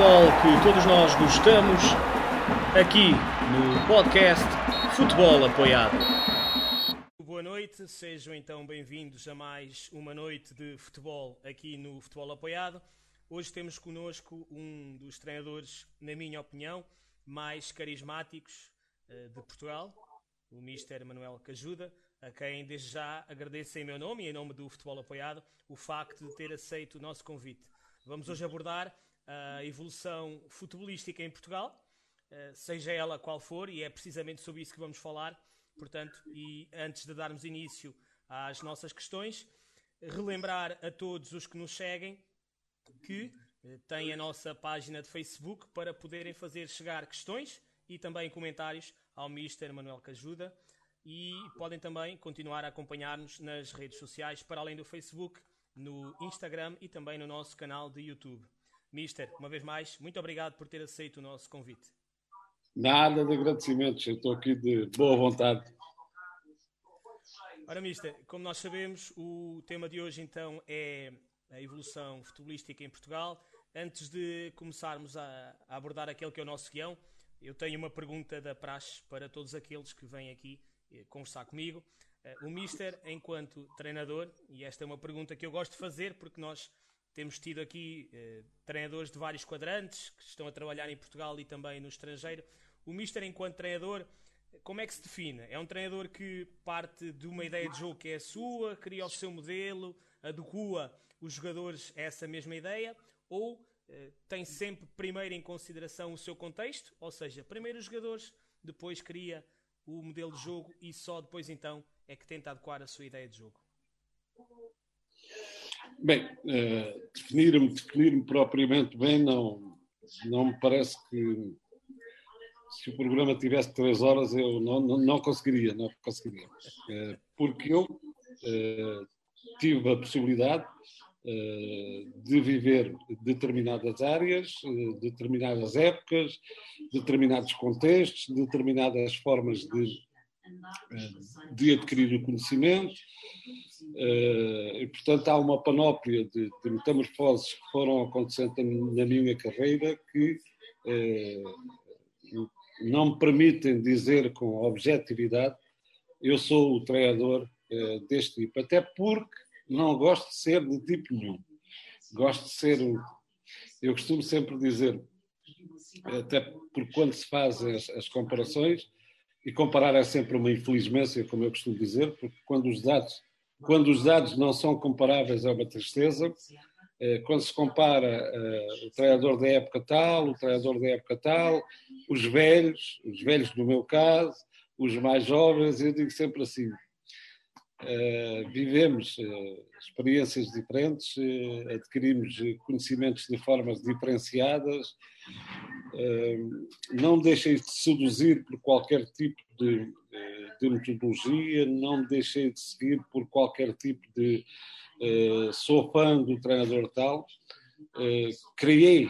futebol que todos nós gostamos, aqui no podcast Futebol Apoiado. Boa noite, sejam então bem-vindos a mais uma noite de futebol aqui no Futebol Apoiado. Hoje temos connosco um dos treinadores, na minha opinião, mais carismáticos uh, de Portugal, o Mister Manuel Cajuda, a quem desde já agradeço em meu nome e em nome do Futebol Apoiado o facto de ter aceito o nosso convite. Vamos hoje abordar a evolução futebolística em Portugal, uh, seja ela qual for, e é precisamente sobre isso que vamos falar. Portanto, e antes de darmos início às nossas questões, relembrar a todos os que nos seguem que uh, têm a nossa página de Facebook para poderem fazer chegar questões e também comentários ao Mister Manuel Cajuda e podem também continuar a acompanhar-nos nas redes sociais, para além do Facebook, no Instagram e também no nosso canal de YouTube. Mister, uma vez mais, muito obrigado por ter aceito o nosso convite. Nada de agradecimentos, eu estou aqui de boa vontade. Ora, Mister, como nós sabemos, o tema de hoje então é a evolução futebolística em Portugal. Antes de começarmos a, a abordar aquele que é o nosso guião, eu tenho uma pergunta da praxe para todos aqueles que vêm aqui eh, conversar comigo. Eh, o Mister, enquanto treinador, e esta é uma pergunta que eu gosto de fazer porque nós temos tido aqui eh, treinadores de vários quadrantes que estão a trabalhar em Portugal e também no estrangeiro. O Mister, enquanto treinador, como é que se define? É um treinador que parte de uma ideia de jogo que é a sua, cria o seu modelo, adequa os jogadores a essa mesma ideia, ou eh, tem sempre primeiro em consideração o seu contexto, ou seja, primeiro os jogadores, depois cria o modelo de jogo e só depois então é que tenta adequar a sua ideia de jogo? Bem, uh, definir-me definir propriamente bem não, não me parece que se o programa tivesse três horas eu não, não, não conseguiria, não conseguiria. Uh, porque eu uh, tive a possibilidade de viver determinadas áreas, determinadas épocas, determinados contextos, determinadas formas de, de adquirir o conhecimento Uh, e, portanto, há uma panóplia de, de, metamorfoses que foram acontecendo na minha carreira que uh, não me permitem dizer com objetividade eu sou o treinador uh, deste tipo, até porque não gosto de ser de tipo nenhum. Gosto de ser. Eu costumo sempre dizer, até porque quando se fazem as, as comparações, e comparar é sempre uma infelizmente, como eu costumo dizer, porque quando os dados quando os dados não são comparáveis é uma tristeza. Eh, quando se compara uh, o treinador da época tal, o treinador da época tal, os velhos, os velhos no meu caso, os mais jovens, eu digo sempre assim: vivemos uh, experiências diferentes, adquirimos conhecimentos de formas diferenciadas, não deixem de seduzir por qualquer tipo de de metodologia, não deixei de seguir por qualquer tipo de sou fã do treinador tal. Criei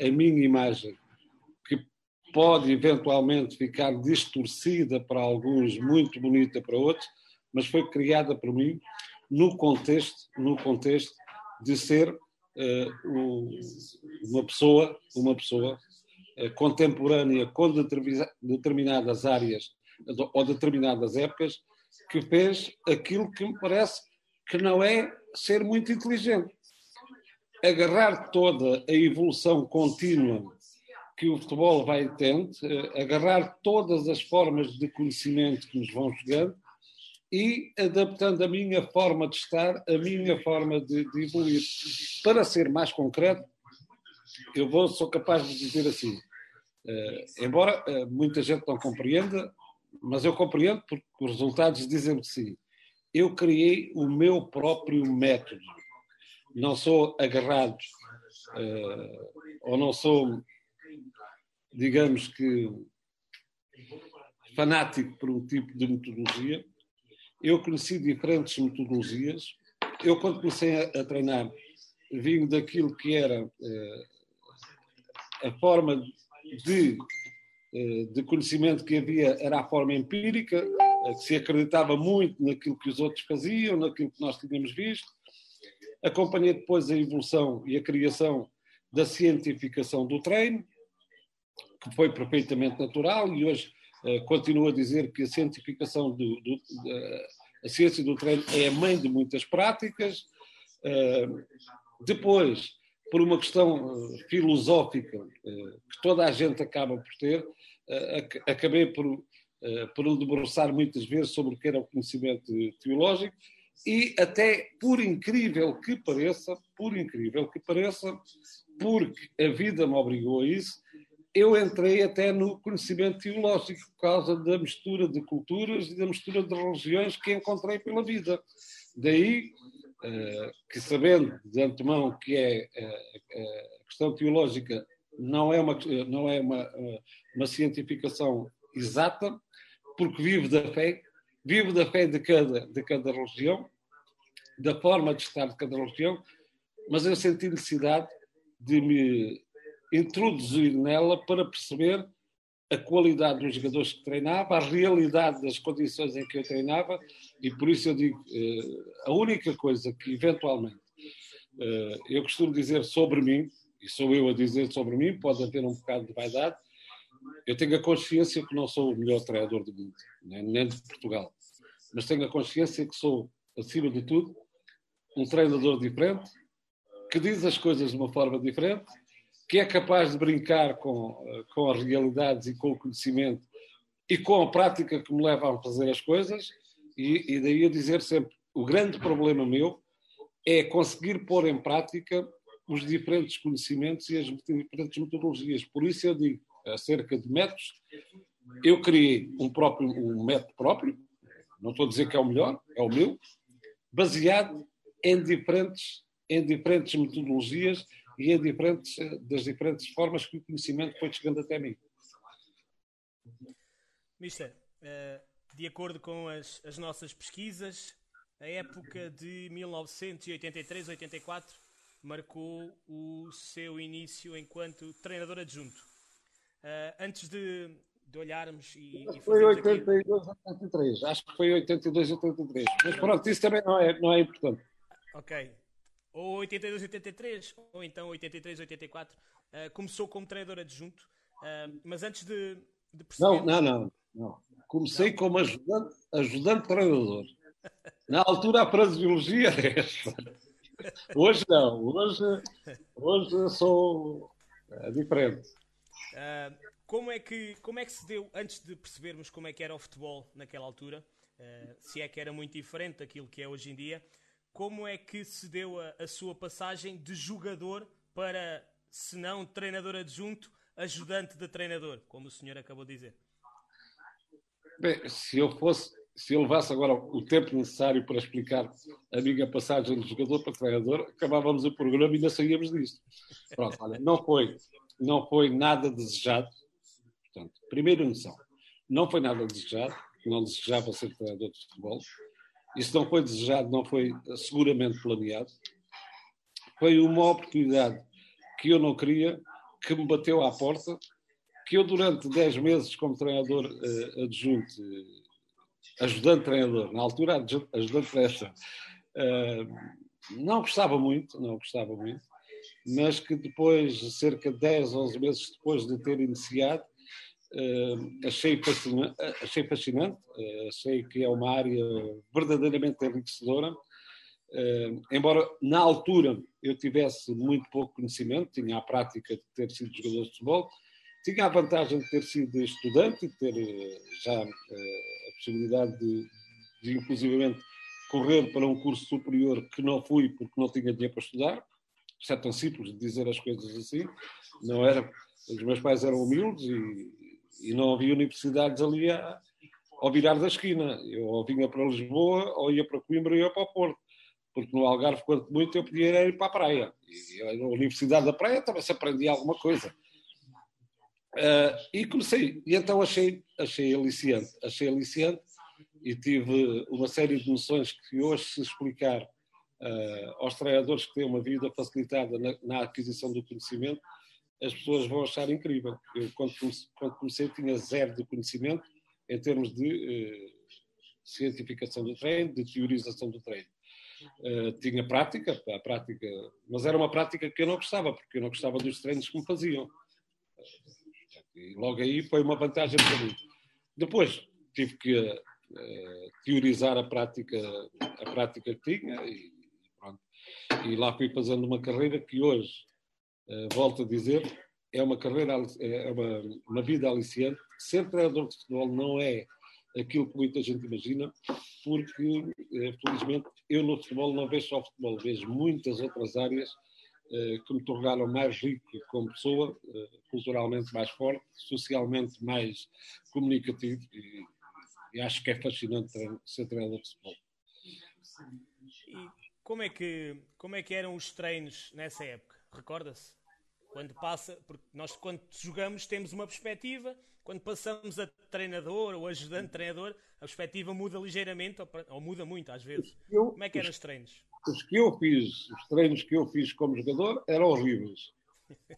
a minha imagem, pode eventualmente ficar distorcida para alguns, muito bonita para outros, mas foi criada por mim no contexto, no contexto de ser uh, uma pessoa, uma pessoa uh, contemporânea com determinadas áreas ou determinadas épocas que fez aquilo que me parece que não é ser muito inteligente. Agarrar toda a evolução contínua que o futebol vai tendo, eh, agarrar todas as formas de conhecimento que nos vão chegando e adaptando a minha forma de estar, a minha forma de, de evoluir. Para ser mais concreto, eu vou, sou capaz de dizer assim, uh, embora uh, muita gente não compreenda, mas eu compreendo porque os resultados dizem que sim. Eu criei o meu próprio método. Não sou agarrado uh, ou não sou, digamos que, fanático por um tipo de metodologia. Eu conheci diferentes metodologias. Eu, quando comecei a, a treinar, vim daquilo que era uh, a forma de eh, de conhecimento que havia era a forma empírica, eh, que se acreditava muito naquilo que os outros faziam, naquilo que nós tínhamos visto. Acompanhei depois a evolução e a criação da cientificação do treino, que foi perfeitamente natural e hoje continuo a dizer que a cientificação do, do a ciência do treino é a mãe de muitas práticas. Uh, depois, por uma questão uh, filosófica que toda a gente acaba por ter, acabei por, por debruçar muitas vezes sobre o que era o conhecimento teológico e até, por incrível que pareça, por incrível que pareça, porque a vida me obrigou a isso, eu entrei até no conhecimento teológico por causa da mistura de culturas e da mistura de religiões que encontrei pela vida. Daí uh, que, sabendo de antemão que é uh, a questão teológica não é uma, não é uma, uma cientificação exata, porque vivo da fé, vivo da fé de cada, de cada religião, da forma de estar de cada religião, mas eu senti necessidade de me introduzir nela para perceber a qualidade dos jogadores que treinava, a realidade das condições em que eu treinava, e por isso eu digo, eh, a única coisa que eventualmente eh, eu costumo dizer sobre mim, e sou eu a dizer sobre mim, pode haver um bocado de vaidade, eu tenho a consciência que não sou o melhor treinador do mundo, nem de Portugal, mas tenho a consciência que sou, acima de tudo, um treinador diferente, que diz as coisas de uma forma diferente que é capaz de brincar com, com as realidades e com o conhecimento e com a prática que me leva a fazer as coisas, e, e daí a dizer sempre: o grande problema meu é conseguir pôr em prática os diferentes conhecimentos e as diferentes metodologias. Por isso eu digo, acerca de métodos, eu criei um, próprio, um método próprio, não estou a dizer que é o melhor, é o meu, baseado em diferentes, em diferentes metodologias e diferentes, das diferentes formas que o conhecimento foi chegando até mim. Mister, eh, de acordo com as, as nossas pesquisas, a época de 1983-84 marcou o seu início enquanto treinador adjunto. Uh, antes de, de, olharmos e, e foi 82 aqui... 83, acho que foi 82 83. Mas pronto, isso também não é, não é importante. Ok. Ou 82, 83, ou então 83, 84. Uh, começou como treinador adjunto, uh, mas antes de, de perceber... Não, não, não. não. Comecei não. como ajudante, ajudante treinador. Na altura a fraseologia era esta. Hoje não. Hoje, hoje sou é, diferente. Uh, como, é que, como é que se deu, antes de percebermos como é que era o futebol naquela altura, se é que era muito diferente daquilo que é hoje em dia, como é que se deu a, a sua passagem de jogador para, se não treinador adjunto, ajudante de treinador, como o senhor acabou de dizer? Bem, se eu fosse, se eu levasse agora o tempo necessário para explicar a minha passagem de jogador para treinador, acabávamos o programa e ainda saíamos disto. Pronto, olha, não foi, não foi nada desejado. Portanto, primeira noção, não foi nada desejado, não desejava ser treinador de futebol. Isso não foi desejado, não foi seguramente planeado. Foi uma oportunidade que eu não queria, que me bateu à porta, que eu durante 10 meses como treinador uh, adjunto, uh, ajudante treinador, na altura ajudante treinador, uh, não gostava muito, não gostava muito, mas que depois, cerca de 10, 11 meses depois de ter iniciado, achei, fascinante, achei fascinante, uh, achei que é uma área verdadeiramente enriquecedora. Uh, embora na altura eu tivesse muito pouco conhecimento, tinha a prática de ter sido jogador de futebol, tinha a vantagem de ter sido estudante e de ter já a possibilidade de, de, inclusivamente, correr para um curso superior que não fui porque não tinha dinheiro para estudar. Isto é tão simples de dizer as coisas assim. Não era, os meus pais eram humildes e, e não havia universidades ali a, ao virar da esquina. Eu ou vinha para Lisboa, ou ia para Coimbra, ou ia para o Porto. Porque no Algarve, quanto muito, eu podia ir para a praia. E na Universidade da Praia também se aprendia alguma coisa. Uh, e comecei, e então achei, achei aliciante, achei aliciante e tive uma série de noções que hoje se explicar uh, aos treinadores que têm uma vida facilitada na, na aquisição do conhecimento, as pessoas vão achar incrível. Eu, quando comecei, quando comecei tinha zero de conhecimento em termos de eh, cientificação do treino, de teorização do treino. Uh, tinha prática, a prática, mas era uma prática que eu não gostava, porque eu não gostava dos treinos que me faziam. E logo aí foi uma vantagem para mim. Depois tive que uh, teorizar a prática, a prática que tinha e, pronto. E lá fui fazendo uma carreira que hoje, volto a dizer, é uma carreira, é uma, uma vida aliciante. Ser treinador de futebol não é aquilo que muita gente imagina, porque, eh, felizmente, eu no futebol não vejo só futebol, vejo muitas outras áreas eh, que me tornaram mais rico como pessoa, eh, culturalmente mais forte, socialmente mais comunicativo e, e acho que é fascinante ser treinador de futebol. E como é que, como é que eram os treinos nessa época? Recorda-se? Quando passa, porque nós quando jogamos temos uma perspectiva, quando passamos a treinador ou ajudante treinador, a perspectiva muda ligeiramente ou, ou muda muito às vezes. Eu, Como é que eram os treinos? Os que eu fiz, os treinos que eu fiz como jogador eram horríveis.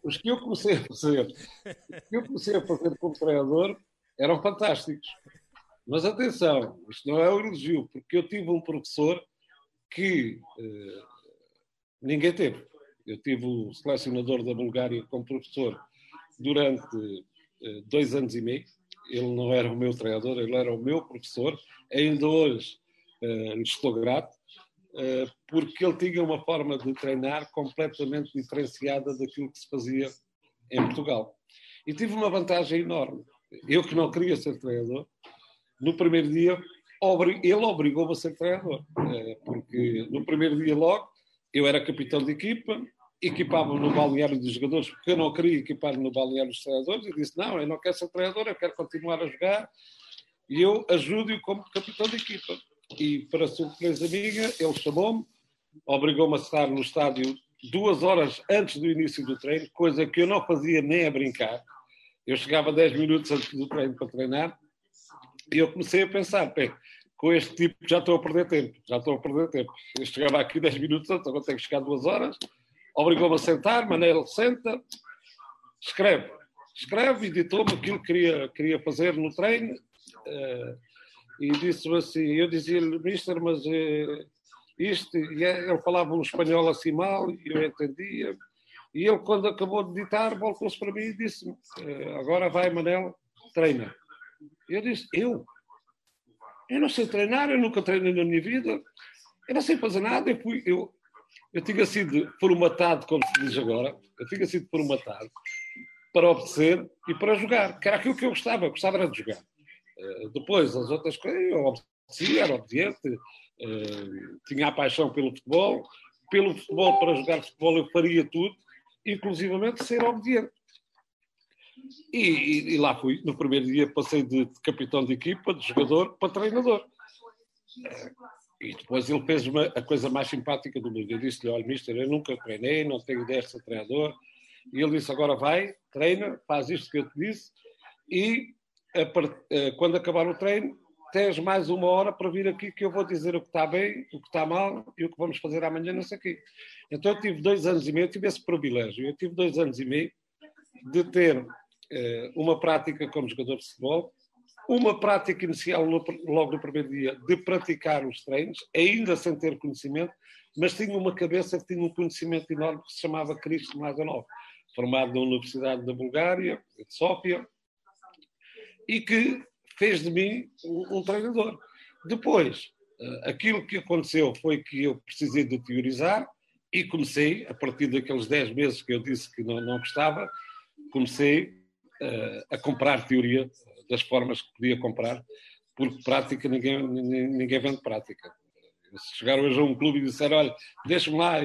Os que eu comecei a fazer, os que eu comecei a fazer como treinador eram fantásticos. Mas atenção, isto não é um elogio, porque eu tive um professor que eh, ninguém teve. Eu tive o selecionador da Bulgária como professor durante eh, dois anos e meio. Ele não era o meu treinador, ele era o meu professor. Ainda hoje lhe estou grato, uh, porque ele tinha uma forma de treinar completamente diferenciada daquilo que se fazia em Portugal. E tive uma vantagem enorme. Eu que não queria ser treinador, no primeiro dia ele obrigou-me a ser treinador, porque no primeiro dia logo eu era capitão de equipa, equipava-me no balneário dos jogadores, porque eu não queria equipar-me no balneário dos treinadores, e disse: Não, eu não quero ser treinador, eu quero continuar a jogar, e eu ajudo-o como capitão de equipa. E, para surpresa minha, ele chamou-me, obrigou-me a estar no estádio duas horas antes do início do treino, coisa que eu não fazia nem a brincar. Eu chegava 10 minutos antes do treino para treinar, e eu comecei a pensar: bem, com este tipo já estou a perder tempo, já estou a perder tempo. Eu chegava aqui 10 minutos antes, agora tenho que chegar duas horas obrigou-me a sentar, Manel senta, escreve. Escreve e ditou-me aquilo que queria, queria fazer no treino uh, e disse-me assim, eu dizia-lhe, mister, mas uh, isto, e é, ele falava um espanhol assim mal, e eu entendia, e ele quando acabou de ditar, voltou-se para mim e disse-me, uh, agora vai Manel, treina. Eu disse, eu? Eu não sei treinar, eu nunca treinei na minha vida, eu não sei fazer nada, eu, fui, eu eu tinha sido formatado, como se diz agora, eu tinha sido formatado para obedecer e para jogar, que era aquilo que eu gostava, gostava era de jogar. Uh, depois, as outras coisas, eu obedecia, era obediente, uh, tinha a paixão pelo futebol, pelo futebol, para jogar futebol eu faria tudo, inclusivamente ser obediente. E, e, e, lá fui. No primeiro dia passei de, de capitão de equipa, de jogador, para treinador. E depois ele fez uma, a coisa mais simpática do mundo. Eu disse-lhe: Olha, mister, eu nunca treinei, não tenho ideia de ser treinador. E ele disse: Agora vai, treina, faz isto que eu te disse, e a, quando acabar o treino, tens mais uma hora para vir aqui que eu vou dizer o que está bem, o que está mal e o que vamos fazer amanhã, o quê. Então eu tive dois anos e meio, eu tive esse privilégio. Eu tive dois anos e meio de ter eh, uma prática como jogador de futebol uma prática inicial logo no primeiro dia de praticar os treinos, ainda sem ter conhecimento, mas tinha uma cabeça que tinha um conhecimento enorme que se chamava Cristo Mazanov, formado na Universidade da Bulgária, de Sófia, e que fez de mim um, um treinador. Depois, eh, aquilo que aconteceu foi que eu precisei de teorizar e comecei, a partir daqueles 10 meses que eu disse que não, não gostava, comecei uh, a comprar teoria das formas que podia comprar, porque prática ninguém, ninguém vende prática. Se chegar hoje a um clube e disser, olha, deixa-me lá,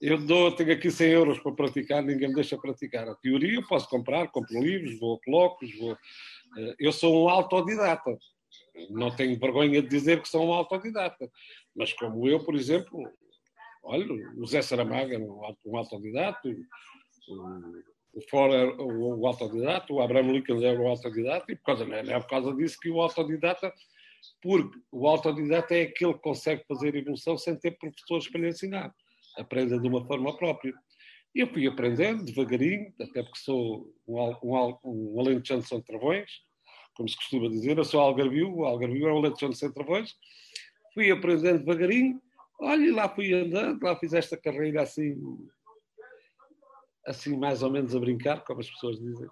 eu, dou, tenho aqui 100 euros para praticar, ninguém me deixa praticar. A teoria eu posso comprar, compro livros, vou a colóquios, vou... Eh, eu sou um autodidata. Não tenho vergonha de dizer que sou um autodidata. Mas como eu, por exemplo, olha, o Zé Saramago é um autodidata, o Ford é o, autodidata, o Abraham Lincoln era o autodidata, e por causa, não é por causa disso que o autodidata, porque o autodidata é aquele que consegue fazer evolução sem ter professores para lhe ensinar. Aprenda de uma forma própria. E eu fui aprendendo devagarinho, até porque sou um, um, um alentejano de São Travões, como se costuma dizer, eu sou algarvio, o algarvio é um alentejano de São Travões. Fui aprendendo devagarinho Olha, lá fui andando, lá fiz esta carreira assim, assim mais ou menos a brincar, como as pessoas dizem.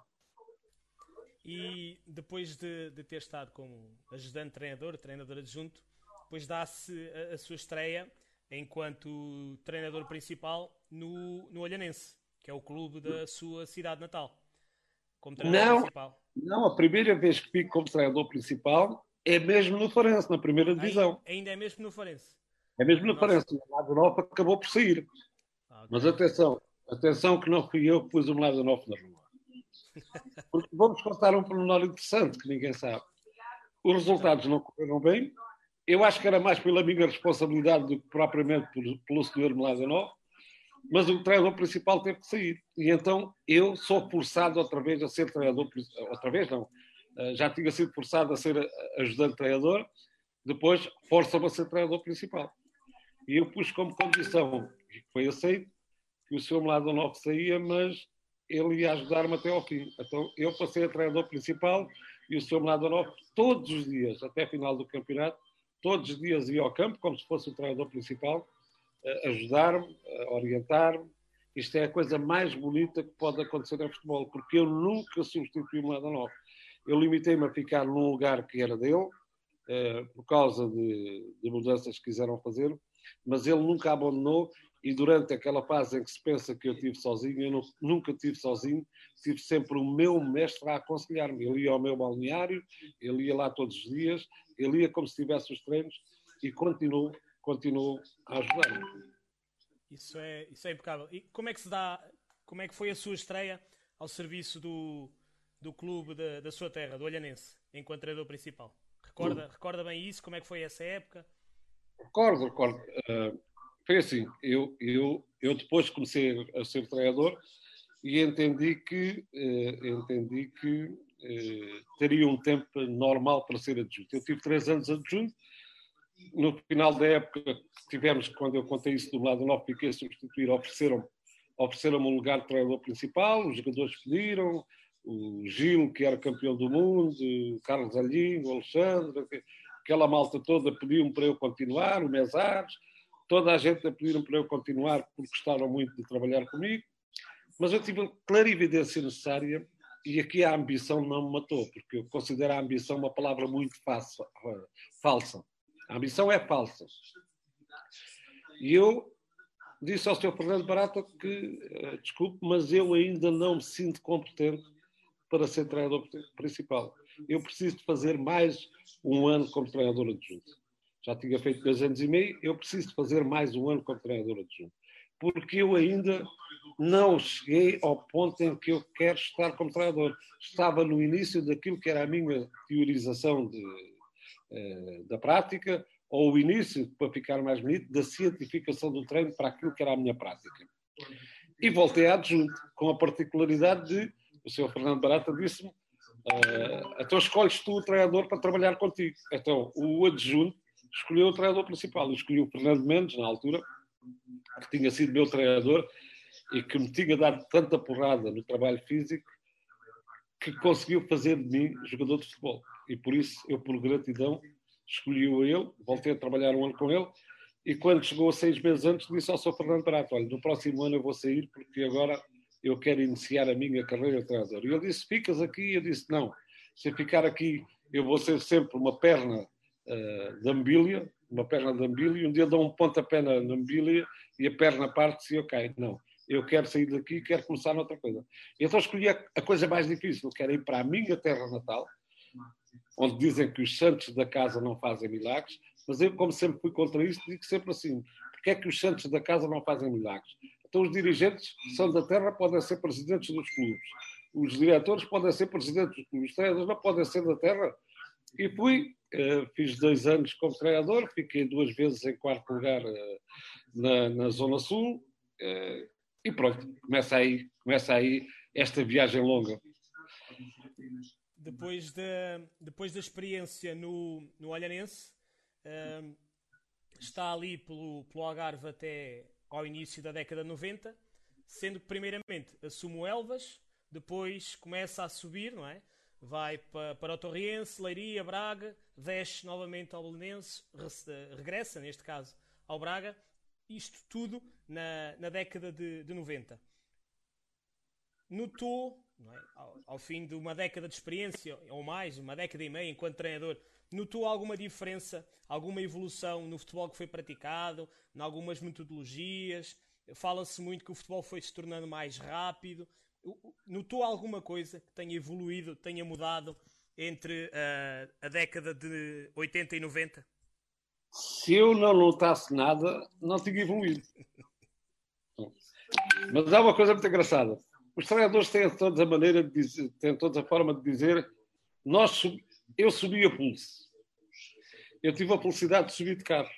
E depois de, de ter estado como ajudante treinador, treinador adjunto, depois dá-se a, a, sua estreia enquanto treinador principal no, no Olhanense, que é o clube da sua cidade natal. Como treinador não, principal. Não, a primeira vez que fico como treinador principal é mesmo no Farense, na primeira divisão. Ainda é mesmo no Farense. É mesmo no Farense. O Norte acabou por sair. Ah, okay. Mas atenção, atenção que não fui eu que pus o Norte na rua. Porque vamos contar um pormenor interessante que ninguém sabe. Os resultados não correram bem. Eu acho que era mais pela minha responsabilidade do que propriamente pelo senhor Meladanov, mas o treinador principal teve que sair. E então eu sou forçado outra vez a ser treinador, outra vez não, eh, já tinha sido forçado a ser ajudante treinador, depois força-me a ser treinador principal. E eu pus como condição, que foi aceito, que o senhor Meladanov saía, mas ele ia ajudar-me até ao fim. Então, eu passei a treinador principal e o Sr. Mladonov, todos os dias, até a final do campeonato, todos os dias ia ao campo, como se fosse o treinador principal, ajudar-me, orientar-me. Isto é a coisa mais bonita que pode acontecer em futebol, porque eu nunca substituí o Mladonov. Eu limitei-me a ficar num lugar que era dele, eh, por causa de, de mudanças que quiseram fazer, mas ele nunca abandonou e durante aquela fase em que se pensa que eu tive sozinho, eu não, nunca tive sozinho, tive sempre o meu mestre a aconselhar-me. Ele ia ao meu balneário, ele ia lá todos os dias, ele ia como se tivesse os treinos e continuou, continuou a ajudar-me. Isso é, isso é impecável. E como é que se dá, como é que foi a sua estreia ao serviço do, do clube da, da sua terra, do Olhanense, enquanto treinador principal? Recorda, recorda bem isso? Como é que foi essa época? Recordo, recordo. Uh, foi assim, eu, eu, eu depois comecei a ser treinador e entendi que, uh, entendi que uh, teria um tempo normal para ser adjunto. Eu tive três anos adjunto, no final da época tivemos, quando eu contei isso do lado novo, fiquei a substituir, ofereceram-me ofereceram um lugar de treinador principal, os jogadores pediram, o Gil, que era campeão do mundo, o Carlos Alhinho, o Alexandre, aquela malta toda pediu-me para eu continuar, o Mesares, toda a gente a pedir para eu continuar porque gostaram muito de trabalhar comigo, mas eu tive a clarividência necessária e aqui a ambição não me matou, porque eu considero a ambição uma palavra muito falsa. falsa. A ambição é falsa. E eu disse ao Sr. Fernando Barata que, uh, desculpe, mas eu ainda não me sinto competente para ser treinador principal. Eu preciso de fazer mais um ano como treinador adjunto já tinha feito dois anos e meio, eu preciso fazer mais um ano como treinador adjunto. Porque eu ainda não cheguei ao ponto em que eu quero estar como treinador. Estava no início daquilo que era a minha teorização de, eh, da prática, ou o início, para ficar mais bonito, da cientificação do treino para aquilo que era a minha prática. E voltei a adjunto, com a particularidade de, o Sr. Fernando Barata disse-me, uh, então escolhes tu o treinador para trabalhar contigo. Então, o adjunto escolheu o treinador principal. Eu escolhi o Fernando Mendes, na altura, que tinha sido meu treinador e que me tinha dado tanta porrada no trabalho físico que conseguiu fazer de mim jogador de futebol. E por isso, eu, por gratidão, escolhi-o a ele, voltei a trabalhar um ano com ele. E quando chegou a seis meses antes, disse ao Sr. Fernando Barato: Olha, no próximo ano eu vou sair porque agora eu quero iniciar a minha carreira de treinador. E ele disse: Ficas aqui? Eu disse: Não, se eu ficar aqui, eu vou ser sempre uma perna uh, de ambília, uma perna de ambília, e um dia dou um pontapé na, ambília e a perna parte-se e eu caio. Não, eu quero sair daqui e quero começar noutra coisa. Então escolhi a, a, coisa mais difícil, que era ir para a minha terra natal, onde dizem que os santos da casa não fazem milagres, mas eu, como sempre fui contra isso, digo sempre assim, porque é que os santos da casa não fazem milagres? Então os dirigentes são da terra podem ser presidentes dos clubes, os diretores podem ser presidentes dos clubes, os treinadores não podem ser da terra. E fui fiz dois anos como treinador, fiquei duas vezes em quarto lugar uh, na, na, Zona Sul uh, e pronto, começa aí, começa aí esta viagem longa. Depois da, depois da experiência no, no Olhanense, está ali pelo, pelo Algarve até ao início da década de 90, sendo que primeiramente assume o Elvas, depois começa a subir, não é? vai para, para o Torriense, Leiria, Braga, desce novamente ao Belenense, regressa, neste caso, ao Braga, isto tudo na, na década de, de 90. Notou, é? ao, ao, fim de uma década de experiência, ou mais, uma década e meia enquanto treinador, notou alguma diferença, alguma evolução no futebol que foi praticado, em algumas metodologias? Fala-se muito que o futebol foi se tornando mais rápido. Notou alguma coisa que tenha evoluído, tenha mudado entre uh, a década de 80 e 90? Se eu não notasse nada, não tinha evoluído. Mas há uma coisa muito engraçada. Os treinadores têm toda a maneira de dizer, têm toda a forma de dizer nós, eu subi a pulso. Eu tive a felicidade de subir de carro.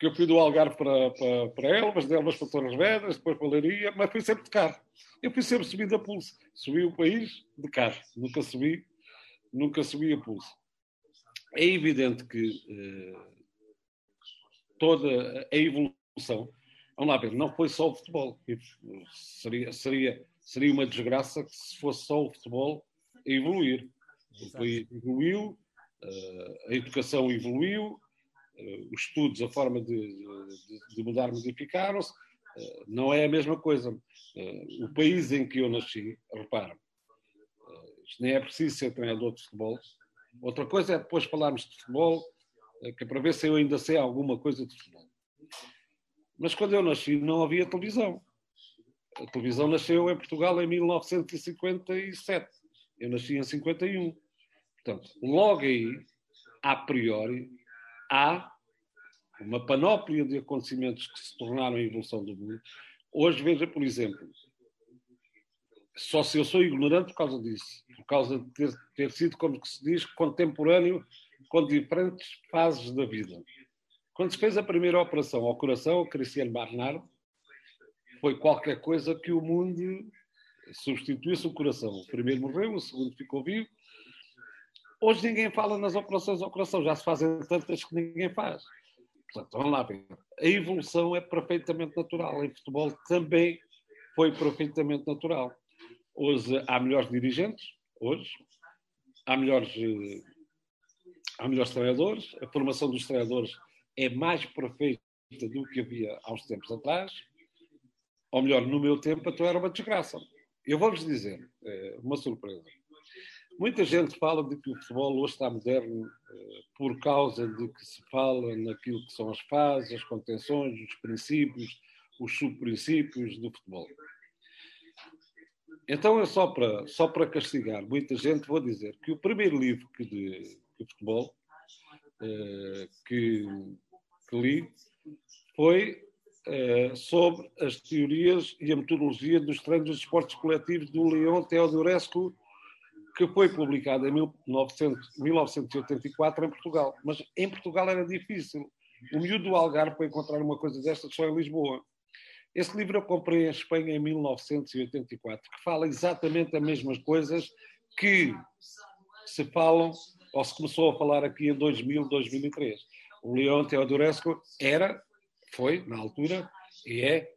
Porque eu fui do Algarve para, para, para Elvas, de Elvas para Torres Vedras, depois para Leiria, mas fui sempre de carro. Eu fui sempre subido a pulso. Subi o país de carro. Nunca subi, nunca subi a pulso. É evidente que uh, toda a evolução, vamos lá ver, não foi só o futebol. Seria, seria, seria uma desgraça que se fosse só o futebol a evoluir. O país evoluiu, uh, a educação evoluiu, os estudos, a forma de, de, de mudar modificaram-se. não é a mesma coisa. o país em que eu nasci, repara, isto nem é preciso ser treinador de futebol, Outra coisa é depois falarmos de futebol, eh, que é para ver se eu ainda sei alguma coisa de futebol. Mas quando eu nasci não havia televisão. A televisão nasceu em Portugal em 1957. Eu nasci em 51. Portanto, logo aí, a priori, há uma panóplia de acontecimentos que se tornaram a evolução do mundo. Hoje, veja, por exemplo, só se eu sou ignorante por causa disso, por causa de ter, ter sido, como se diz, contemporâneo com diferentes fases da vida. Quando se fez a primeira operação ao coração, ao Cristiano Barnard, foi qualquer coisa que o mundo substituísse o coração. O primeiro morreu, o segundo ficou vivo. Hoje ninguém fala nas operações ao coração, já se fazem tantas que ninguém faz. Portanto, vamos lá ver. A evolução é perfeitamente natural. Em futebol também foi perfeitamente natural. Hoje há melhores dirigentes, hoje. Há melhores, eh, há melhores treinadores. A formação dos treinadores é mais perfeita do que havia há uns tempos atrás. Ou melhor, no meu tempo, então era uma desgraça. Eu vou-vos dizer, é uma surpresa. Muita gente fala de que o futebol hoje está moderno eh, por causa de que se fala naquilo que são as fases, as contenções, os princípios, os subprincípios do futebol. Então, é só para, só para castigar muita gente, vou dizer que o primeiro livro que de, de futebol uh, que, que, li foi uh, sobre as teorias e a metodologia dos treinos dos esportes coletivos do Leon Teodorescu, que foi publicado em 1900, 1984 em Portugal. Mas em Portugal era difícil. O miúdo do Algarve para encontrar uma coisa destas só em Lisboa. Esse livro eu comprei em Espanha em 1984, que fala exatamente as mesmas coisas que se falam, ou se começou a falar aqui em 2000, 2003. O Leon Teodorescu era, foi, na altura, e é,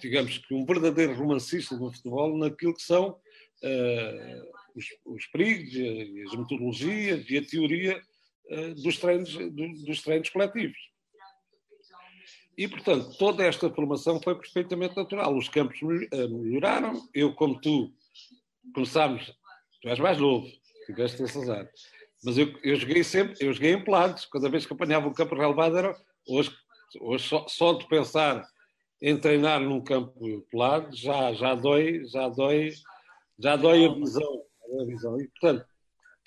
digamos que um verdadeiro romancista do futebol naquilo que são uh, os, os perigos, as metodologias e a teoria uh, dos, treinos, do, dos treinos coletivos. E, portanto, toda esta formação foi perfeitamente natural. Os campos eh, melhoraram. Eu, como tu, começámos. Tu és mais novo, tiveste esse azar. Mas eu, eu joguei sempre, eu joguei em pelados. Cada vez que apanhava um campo relevado, era. Hoje, hoje só, só de pensar em treinar num campo pelado já, já dói, já dói, já dói a visão. A visão. E, portanto,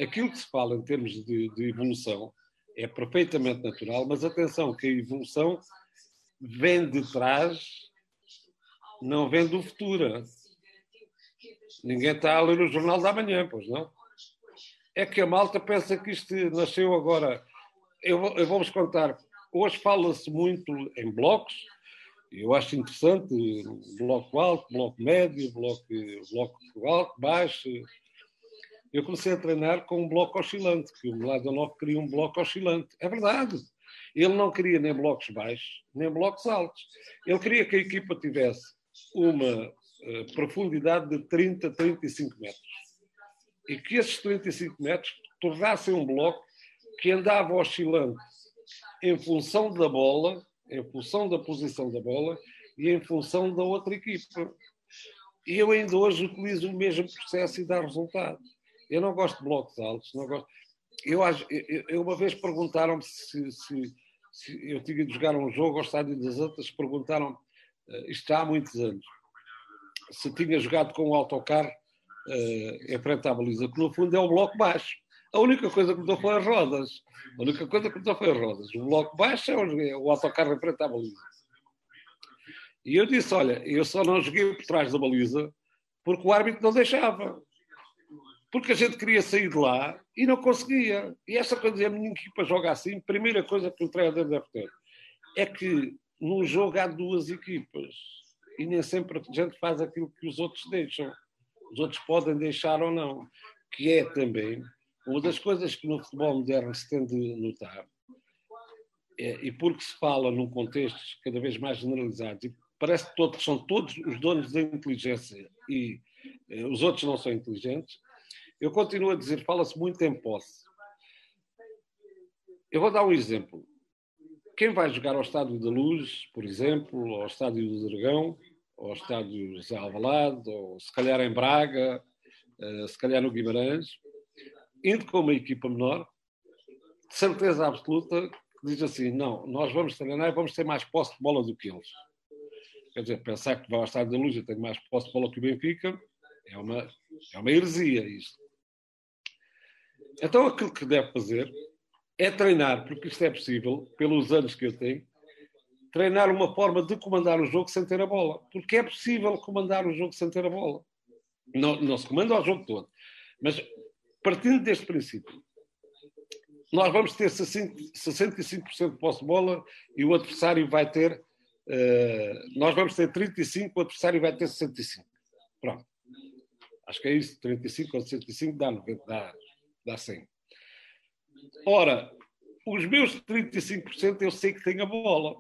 aquilo que se fala em termos de, de evolução é perfeitamente natural, mas atenção que a evolução vem de trás, não vem do futuro. Ninguém está a ler o jornal da manhã, pois não? É que a malta pensa que isto nasceu agora. Eu, eu vou-vos contar. Hoje fala-se muito em blocos. Eu acho interessante bloco alto, bloco médio, bloco, bloco alto, baixo. Eu comecei a treinar com um bloco oscilante, que o Milado 9 queria um bloco oscilante. É verdade. Ele não queria nem blocos baixos, nem blocos altos. Ele queria que a equipa tivesse uma uh, profundidade de 30, 35 metros. E que esses 35 metros tornassem um bloco que andava oscilante em função da bola, em função da posição da bola e em função da outra equipa. E eu ainda hoje utilizo o mesmo processo e dá resultado. Eu não gosto de blocos altos, não gosto. Eu, eu, uma vez perguntaram-me se, se, se, eu tinha de jogar um jogo ao estádio das Antas, perguntaram, uh, isto há muitos anos, se tinha jogado com o autocarro uh, em frente à baliza, que no fundo é o bloco baixo. A única coisa que mudou foi as rodas. A única coisa que mudou foi as rodas. O bloco baixo é é o autocarro em frente à baliza. E eu disse: Olha, eu só não joguei por trás da baliza porque o árbitro não deixava. Porque a gente queria sair de lá e não conseguia. E essa coisa, a minha equipa joga assim, primeira coisa que o treinador deve ter é que num jogo há duas equipas e nem sempre a gente faz aquilo que os outros deixam. Os outros podem deixar ou não. Que é também uma das coisas que no futebol moderno se tem de notar, é, e porque se fala num contexto cada vez mais generalizado, e parece que todos, são todos os donos da inteligência e eh, os outros não são inteligentes, eu continuo a dizer, fala-se muito em posse. Eu vou dar um exemplo. Quem vai jogar ao Estádio da Luz, por exemplo, ao Estádio do Dragão, ao Estádio José Alvalade, ou se calhar em Braga, eh, se calhar no Guimarães, indo com uma equipa menor, de certeza absoluta, diz assim: não, nós vamos treinar e vamos ter mais posse de bola do que eles. Quer dizer, pensar que vai ao Estádio da Luz e tem mais posse de bola que o Benfica é uma, é uma heresia isto. Então aquilo que deve fazer é treinar, porque isto é possível, pelos anos que eu tenho, treinar uma forma de comandar o jogo sem ter a bola. Porque é possível comandar o jogo sem ter a bola. Não, não se comanda o jogo todo. Mas partindo deste princípio, nós vamos ter 65% de posse de bola e o adversário vai ter. Uh, nós vamos ter 35, o adversário vai ter 65. Pronto. Acho que é isso. 35 ou 65 dá 90, dá, dá 100. Ora, os meus 35% eu sei que tenho a bola.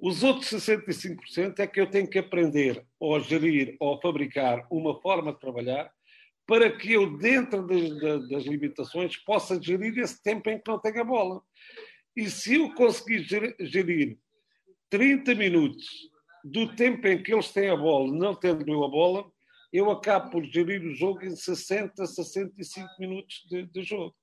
Os outros 65% é que eu tenho que aprender ou a gerir ou a fabricar uma forma de trabalhar para que eu, dentro de, de, das limitações, possa gerir esse tempo em que não tenho a bola. E se eu conseguir gerir 30 minutos do tempo em que eles têm a bola, não tendo eu a bola, eu acabo por gerir o jogo em 60, 65 minutos de, de jogo.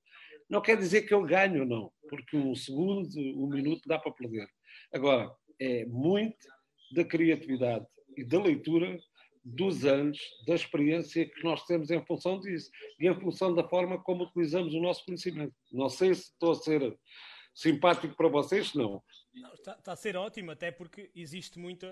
Não quer dizer que eu ganho, não, porque um segundo, um minuto dá para perder. Agora, é muito da criatividade e da leitura dos anos, da experiência que nós temos em função disso e em função da forma como utilizamos o nosso conhecimento. Não sei se estou a ser simpático para vocês, não. não está, está, a ser ótimo, até porque existe muito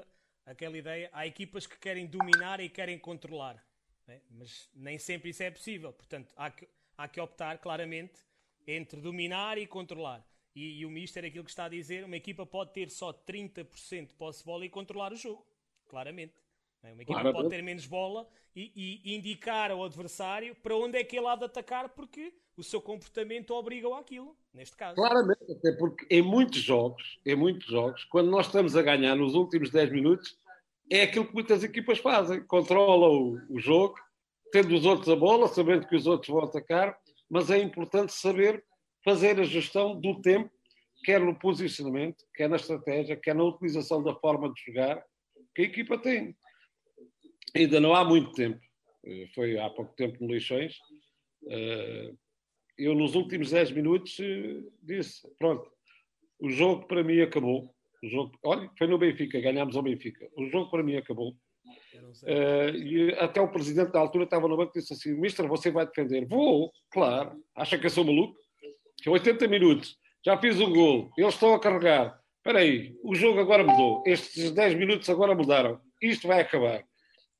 aquela ideia. Há equipas que querem dominar e querem controlar, né? mas nem sempre isso é possível. Portanto, há que, há que optar claramente entre dominar e controlar. E, e o Mister, aquilo que está a dizer, uma equipa pode ter só 30% de posse de bola e controlar o jogo, claramente. É? Uma equipa pode ter menos bola e, e, indicar ao adversário para onde é que ele há de atacar porque o seu comportamento obriga-o àquilo, neste caso. Claramente, até porque em muitos jogos, em muitos jogos, quando nós estamos a ganhar nos últimos 10 minutos, é aquilo que muitas equipas fazem. Controlam o, o jogo, tendo os outros a bola, sabendo que os outros vão atacar, mas é importante saber fazer a gestão do tempo, quer no posicionamento, quer na estratégia, quer na utilização da forma de jogar que a equipa tem ainda não há muito tempo, eh, foi há pouco tempo no Leixões, eh, eu nos últimos 10 minutos eh, disse, pronto, o jogo para mim acabou. O jogo, olha, foi no Benfica, ganhámos ao Benfica. O jogo para mim acabou. Uh, e até o presidente da altura estava no banco e disse assim: Mister, você vai defender? Vou, claro. Acha que eu sou maluco? Que 80 minutos, já fiz o gol, eles estão a carregar. Espera aí, o jogo agora mudou. Estes 10 minutos agora mudaram. Isto vai acabar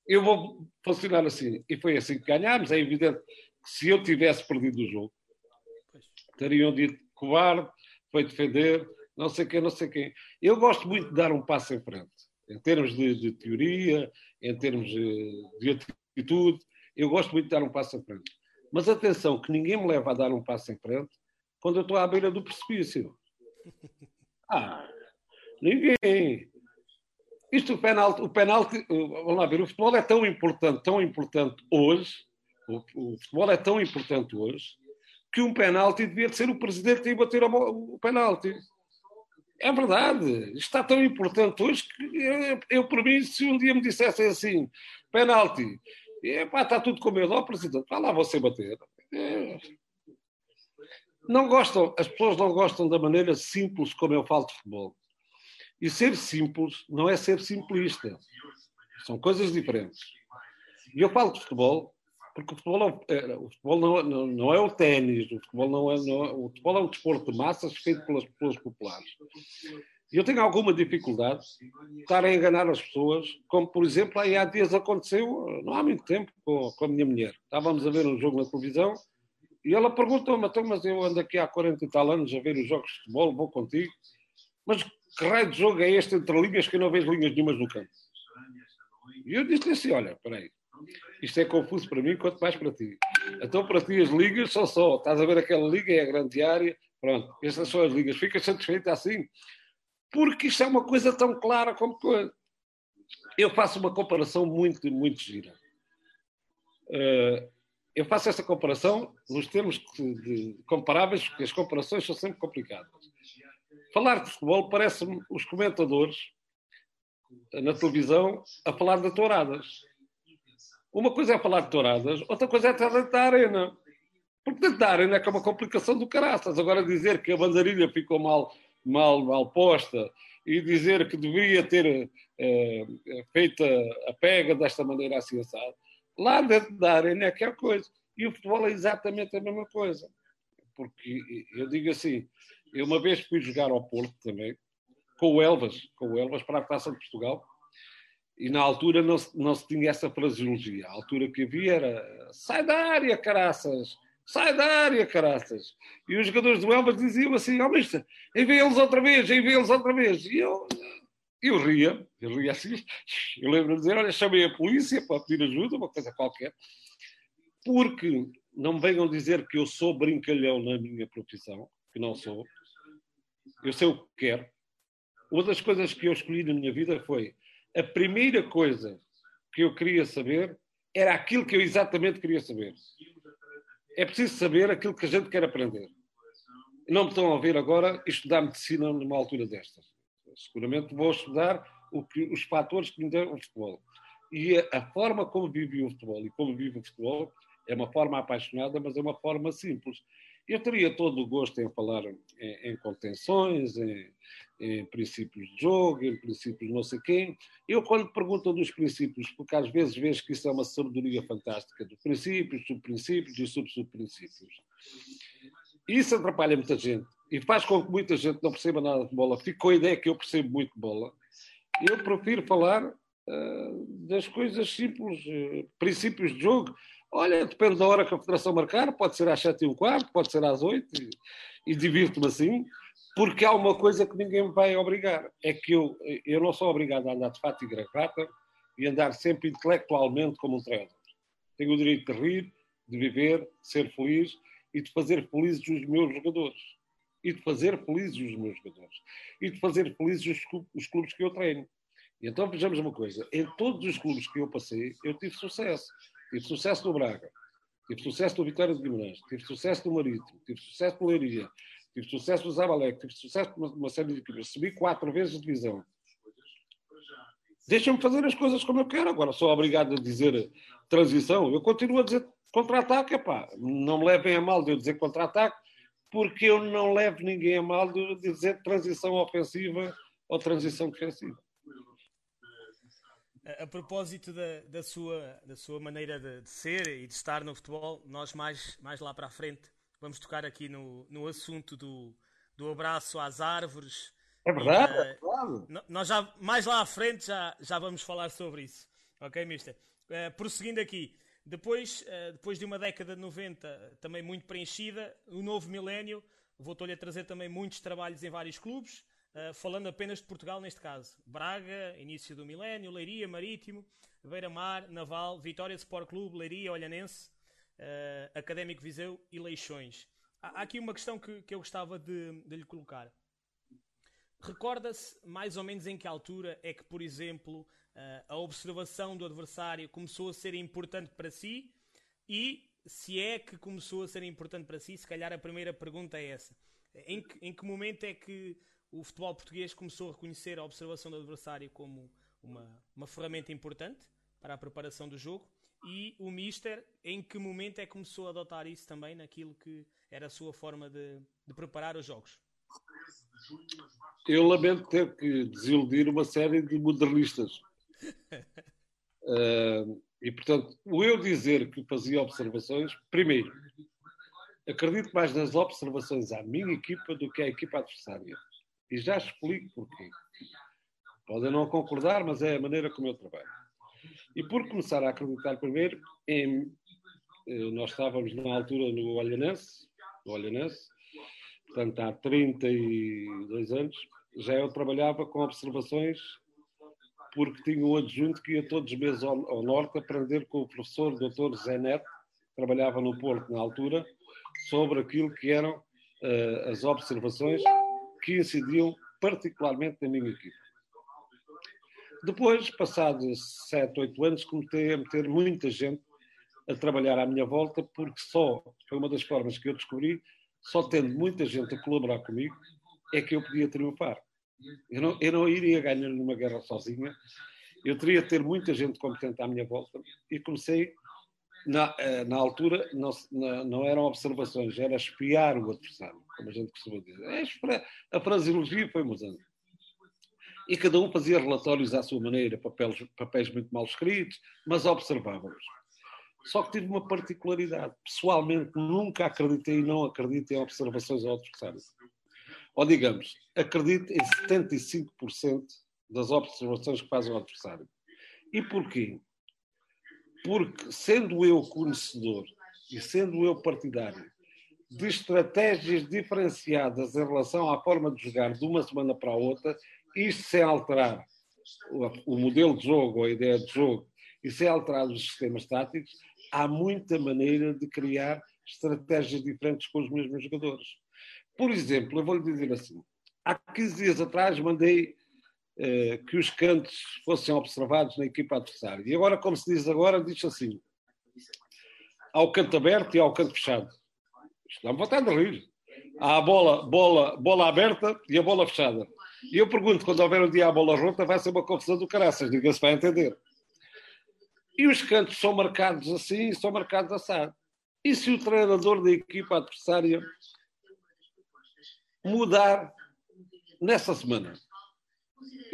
eu vou funcionar assim. E foi assim que ganhámos. É evidente que se eu tivesse perdido o jogo, teriam dito covarde, foi defender, não sei quem, não sei quem. Eu gosto muito de dar um passo em frente, em termos de, de teoria, em termos de, de atitude. Eu gosto muito de dar um passo em frente. Mas atenção, que ninguém me leva a dar um passo em frente quando eu estou à beira do precipício. Ah, ninguém. Isto, o penalti, o penalti, vamos lá ver, o futebol é tão importante, tão importante hoje, o, o futebol é tão importante hoje, que um penalti devia ser o presidente a bater o penalti. É verdade. Está tão importante hoje que eu, eu por mim, se um dia me dissessem assim, penalti, epá, está tudo com medo, ó oh, presidente, vá lá você bater. É. Não gostam, as pessoas não gostam da maneira simples como eu falo de futebol. E ser simples não é ser simplista. São coisas diferentes. E eu falo de futebol porque o futebol, é, o futebol não, não, não, é o ténis, o futebol não é, não, é, o futebol é um desporto de massas feito pelas pessoas populares. E eu tenho alguma dificuldade de estar a enganar as pessoas, como por exemplo aí há dias aconteceu, não há muito tempo, com, com a minha mulher. Estávamos a ver um jogo na televisão e ela perguntou-me, então, mas eu ando aqui há 40 e tal anos a ver os jogos de futebol, vou contigo. Mas que raio de jogo é este entre linhas que eu não vejo linhas nenhumas no campo? E eu disse assim, olha, peraí, isto é confuso para mim, quanto mais para ti. Então, para ti, as ligas são só. Estás a ver aquela liga, é a grande área. Pronto, estas são as ligas. Ficas satisfeito assim? Porque isto é uma coisa tão clara como coisa. Eu faço uma comparação muito, muito gira. Uh, eu faço esta comparação nos termos de, comparáveis, porque as comparações são sempre complicadas. Falar de futebol parece-me os comentadores na televisão a falar de touradas. Uma coisa é falar de touradas, outra coisa é estar dentro da arena. Porque dentro da arena é que é uma complicação do caraças. Agora dizer que a bandarilha ficou mal, mal, mal posta e dizer que deveria ter é, feito a pega desta maneira assim assada, lá dentro da arena é que é a coisa. E o futebol é exatamente a mesma coisa. Porque eu digo assim, eu uma vez fui jogar ao Porto também, com o Elvas, com o Elvas para a Taça de Portugal, e na altura não se, não se tinha essa fraseologia. A altura que havia era sai da área, caraças! Sai da área, caraças! E os jogadores do Elvas diziam assim: Ó, oh, mister, envia-los outra vez, envia-los outra vez. E eu, eu ria, eu ria assim. Eu lembro de dizer: Olha, chamei a polícia para pedir ajuda, uma coisa qualquer, porque não venham dizer que eu sou brincalhão na minha profissão, que não sou. Eu sei o que quero. Uma das coisas que eu escolhi na minha vida foi a primeira coisa que eu queria saber era aquilo que eu exatamente queria saber. É preciso saber aquilo que a gente quer aprender. Não me estão a ver agora estudar medicina numa altura destas. Seguramente vou estudar que, os fatores que me deram o futebol. E a, a forma como vive o futebol e como vive o futebol é uma forma apaixonada, mas é uma forma simples. Eu teria todo o gosto em falar em, em contenções, em, em, princípios de jogo, em princípios não sei quem. Eu, quando pergunto dos princípios, porque às vezes vejo que isso é uma sabedoria fantástica, de princípios, subprincípios e sub-subprincípios. Isso atrapalha muita gente e faz com que muita gente não perceba nada de bola. Fico com a ideia que eu percebo muito de bola. Eu prefiro falar uh, das coisas simples, uh, princípios de jogo. Olha, depende da hora que a Federação marcar, pode ser às sete e um quarto, pode ser às oito, e, e divirto-me assim, porque há uma coisa que ninguém me vai obrigar. É que eu, eu não sou obrigado a andar de fato e gravata e andar sempre intelectualmente como um treinador. Tenho o direito de rir, de viver, de ser feliz e de fazer felizes os meus jogadores. E de fazer felizes os meus jogadores. E de fazer felizes os clubes que eu treino. E então vejamos uma coisa: em todos os clubes que eu passei, eu tive sucesso. Tive sucesso no Braga, tive sucesso no Vitória de Guimarães, tive sucesso no Marítimo, tive sucesso no Leiria, tive sucesso no Zabalec, tive sucesso numa série de equipes. Subi quatro vezes a divisão. Deixa-me fazer as coisas como eu quero. Agora sou obrigado a dizer transição. Eu continuo a dizer contra-ataque. Não me levem a mal de eu dizer contra-ataque, porque eu não levo ninguém a mal de dizer transição ofensiva ou transição defensiva a, propósito da, da, sua, da sua maneira de, de, ser e de estar no futebol, nós mais, mais lá para a frente vamos tocar aqui no, no assunto do, do abraço às árvores. É verdade, e, é claro. Nós já, mais lá à frente, já, já vamos falar sobre isso. Ok, mister? Uh, prosseguindo aqui, depois, uh, depois de uma década de 90 também muito preenchida, o novo milénio voltou-lhe a trazer também muitos trabalhos em vários clubes. Uh, falando apenas de Portugal neste caso. Braga, início do milénio, Leiria, Marítimo, Beira-Mar, Naval, Vitória Sport Clube, Leiria, Olhanense, uh, Académico Viseu e Leixões. Há, há aqui uma questão que, que eu gostava de, de lhe colocar. Recorda-se mais ou menos em que altura é que, por exemplo, uh, a observação do adversário começou a ser importante para si e se é que começou a ser importante para si, se calhar a primeira pergunta é essa. Em que, em que momento é que o futebol português começou a reconhecer a observação do adversário como uma, uma ferramenta importante para a preparação do jogo? E o Mister, em que momento é que começou a adotar isso também naquilo que era a sua forma de, de preparar os jogos? Eu lamento ter que desiludir uma série de modernistas. uh, e, portanto, o eu dizer que fazia observações, primeiro, acredito mais nas observações à minha equipa do que à equipa adversária. E já explico porquê. Podem não concordar, mas é a maneira como eu trabalho. E por começar a acreditar primeiro, em, eh, nós estávamos na altura no Olhanense, no Olhanense, portanto há 32 anos, já eu trabalhava com observações porque tinha um adjunto que ia todos os meses ao, ao norte aprender com o professor Dr. Zé Neto, que trabalhava no Porto na altura, sobre aquilo que eram uh, as observações que incidiam particularmente na minha equipe. Depois, passados sete, oito anos, comecei a meter muita gente a trabalhar à minha volta, porque só, foi uma das formas que eu descobri, só tendo muita gente a colaborar comigo, é que eu podia triunfar. Eu não, eu não iria ganhar numa guerra sozinha, eu teria de ter muita gente competente à minha volta, e comecei, na, eh, na altura, não, não eram observações, era espiar o adversário, como a gente costuma dizer. É, a fraseologia foi mudando e cada um fazia relatórios à sua maneira, papéis, papéis muito mal escritos, mas observávamos. Só que tive uma particularidade. Pessoalmente, nunca acreditei e não acredito em observações ao adversário. Ou digamos, acredito em 75% das observações que faz o adversário. E porquê? Porque, sendo eu conhecedor e sendo eu partidário de estratégias diferenciadas em relação à forma de jogar de uma semana para a outra, isto sem alterar o, modelo de jogo, a ideia de jogo, e sem alterar os sistemas táticos, há muita maneira de criar estratégias diferentes com os mesmos jogadores. Por exemplo, eu vou-lhe dizer assim: há 15 dias atrás mandei que os cantos fossem observados na equipa adversária. E agora, como se diz agora, diz assim: ao canto aberto e ao canto fechado. Isto dá-me vontade de rir. Há a bola, bola, bola aberta e a bola fechada. E eu pergunto, quando houver um dia a bola rota, vai ser uma confusão do caraças, ninguém se vai entender. E os cantos são marcados assim, são marcados assado. E se o treinador da equipa adversária mudar nessa semana?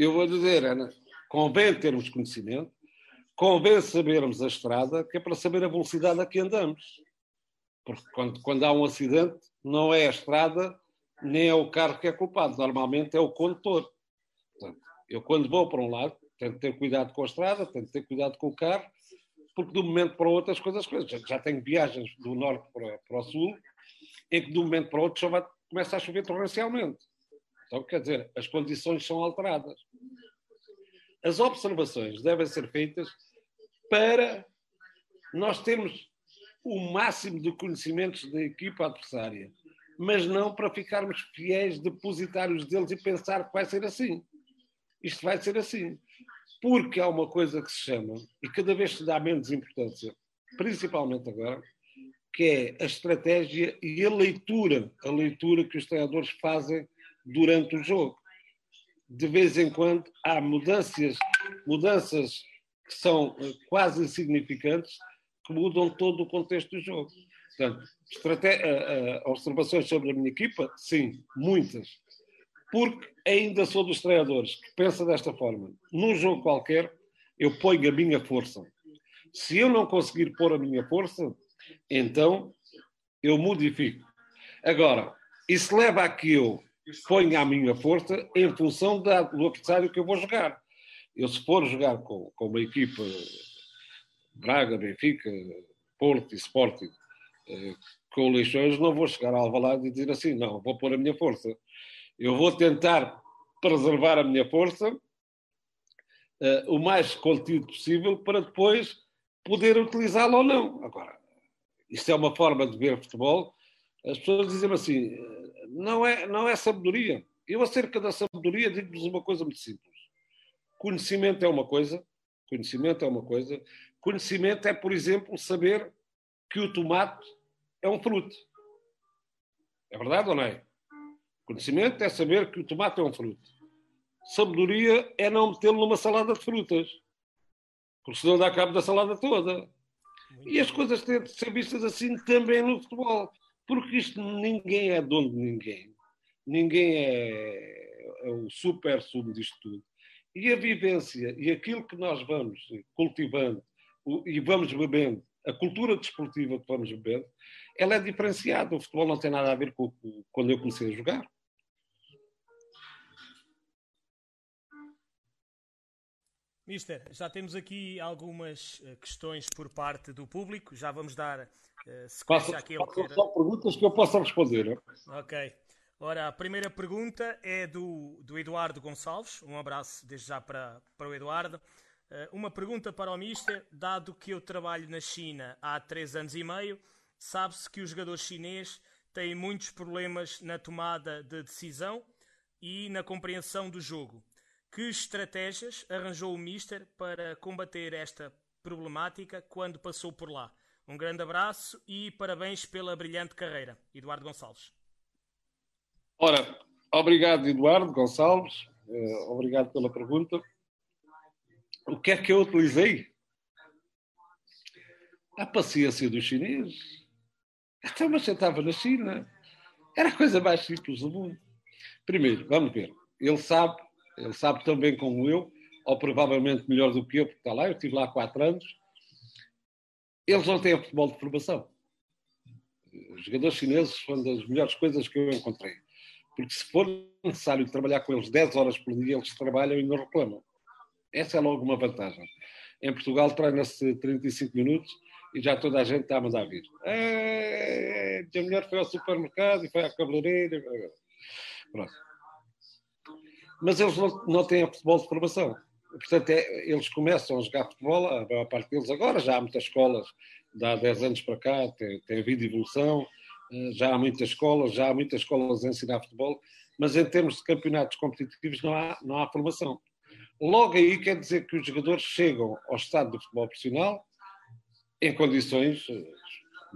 Eu vou dizer, Ana, convém termos conhecimento, convém sabermos a estrada, que é para saber a velocidade a que andamos. Porque quando, quando há um acidente, não é a estrada nem é o carro que é culpado, normalmente é o condutor. Portanto, eu quando vou para um lado, tenho que ter cuidado com a estrada, tenho que ter cuidado com o carro, porque de um momento para o outro as coisas coisas. Já tenho viagens do norte para, para o sul, em que de um momento para o outro chove, começa a chover torrencialmente. Então, quer dizer, as condições são alteradas. As observações devem ser feitas para nós termos o máximo de conhecimentos da equipa adversária mas não para ficarmos fiéis depositários deles e pensar que vai ser assim. Isto vai ser assim. Porque há uma coisa que se chama, e cada vez se dá menos importância, principalmente agora, que é a estratégia e a leitura, a leitura que os treinadores fazem durante o jogo. De vez em quando há mudanças, mudanças que são eh, quase insignificantes, que mudam todo o contexto do jogo. Portanto, uh, uh, observações sobre a minha equipa? Sim, muitas. Porque ainda sou dos treinadores que pensa desta forma. Num jogo qualquer, eu ponho a minha força. Se eu não conseguir pôr a minha força, então eu modifico. Agora, isso leva a que eu ponha a minha força em função da, do adversário que eu vou jogar. Eu, se for jogar com, com uma equipa Braga, Benfica, Porto e Sporting, eh, com o Leixões, não vou chegar ao Alvalade e dizer assim, não, vou pôr a minha força. Eu vou tentar preservar a minha força uh, o mais contido possível para depois poder utilizá-la ou não. Agora, isto é uma forma de ver futebol. As pessoas dizem assim, não é, não é sabedoria. Eu, acerca da sabedoria, digo-vos uma coisa muito simples. Conhecimento é uma coisa, conhecimento é uma coisa. Conhecimento é, por exemplo, saber que o tomate é um fruto. É verdade ou não é? Conhecimento é saber que o tomate é um fruto. Sabedoria é não metê-lo numa salada de frutas. Porque senão dá cabo da salada toda. E as coisas têm de ser vistas assim também no futebol. Porque isto ninguém é dono de ninguém. Ninguém é, é o super sumo disto tudo. E a vivência e aquilo que nós vamos cultivando e vamos bebendo, a cultura desportiva que vamos bebendo, ela é diferenciada. O futebol não tem nada a ver com, com quando eu comecei a jogar. Mister, já temos aqui algumas eh, questões por parte do público, já vamos dar uh, sequência aqui ao que Só perguntas que eu possa responder. Ok. Ora, a primeira pergunta é do, do Eduardo Gonçalves. Um abraço desde já para, para o Eduardo. Uh, uma pergunta para o Mister. Dado que eu trabalho na China há três anos e meio, sabe-se que os jogadores chineses têm muitos problemas na tomada de decisão e na compreensão do jogo. Que estratégias arranjou o Mister para combater esta problemática quando passou por lá? Um grande abraço e parabéns pela brilhante carreira. Eduardo Gonçalves. Ora, obrigado, Eduardo Gonçalves. Uh, obrigado pela pergunta. O que é que eu utilizei? A paciência dos chineses. Até uma estava na China. Era a coisa mais simples do mundo. Primeiro, vamos ver. Ele sabe, ele sabe tão bem como eu, ou provavelmente melhor do que eu, porque está lá, eu estive lá há quatro anos. Eles não têm futebol de formação. Os jogadores chineses são das melhores coisas que eu encontrei porque se for necessário trabalhar com eles 10 horas por dia, eles trabalham e não reclamam. Essa é logo uma vantagem. Em Portugal treina-se 35 minutos e já toda a gente está a mandar vir. É, a mulher foi ao supermercado e foi à cabeleireira. Pronto. Mas eles não, não têm futebol de formação. Portanto, é, eles começam a jogar futebol, a maior parte deles agora, já há muitas escolas, há 10 anos para cá, tem, tem havido evolução, eh, já há muitas escolas, já há muitas escolas a ensinar futebol, mas em termos de campeonatos competitivos não há, não há formação. Logo aí quer dizer que os jogadores chegam ao estado do futebol profissional em condições eh,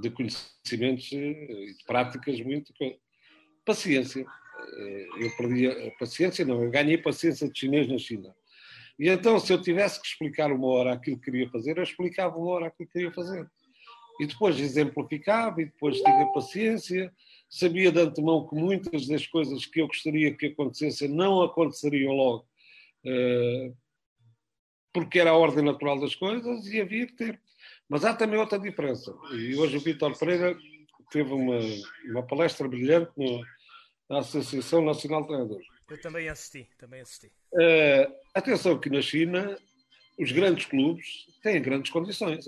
de conhecimentos eh, e de práticas muito. Paciência. Eu perdi a paciência, não, eu ganhei paciência de chinês na China. E então, se eu tivesse que explicar uma hora aquilo que queria fazer, eu explicava uma hora aquilo que queria fazer e depois exemplificava e depois tinha paciência, sabia de antemão que muitas das coisas que eu gostaria que acontecessem não aconteceriam logo, eh, porque era a ordem natural das coisas e havia que ter. Mas há também outra diferença. E hoje o Vítor Pereira teve uma, uma palestra brilhante no, na Associação Nacional de Treinadores. Eu também assisti, também assisti. Uh, atenção que na China os grandes clubes têm grandes condições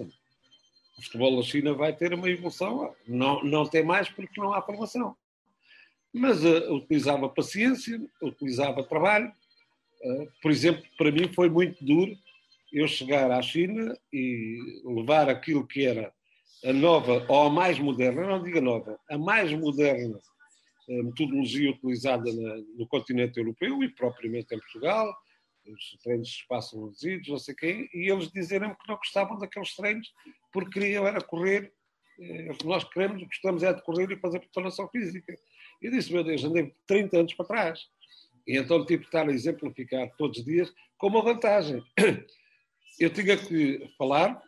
o futebol da China vai ter uma evolução. Não, não tem mais porque não há formação. Mas uh, utilizava paciência, utilizava trabalho. Uh, por exemplo, para mim foi muito duro eu chegar à China e levar aquilo que era a nova, ou a mais moderna, não diga nova, a mais moderna metodologia utilizada na, no continente europeu e propriamente em Portugal, os treinos se passam reduzidos, não sei quem, e eles dizerem que não gostavam daqueles treinos porque queriam era correr, eh, o que nós queremos, gostamos é de correr e fazer preparação física. E disse, meu Deus, andei 30 anos para trás. E então tive que estar a exemplificar todos os dias com uma vantagem. Eu tinha que falar,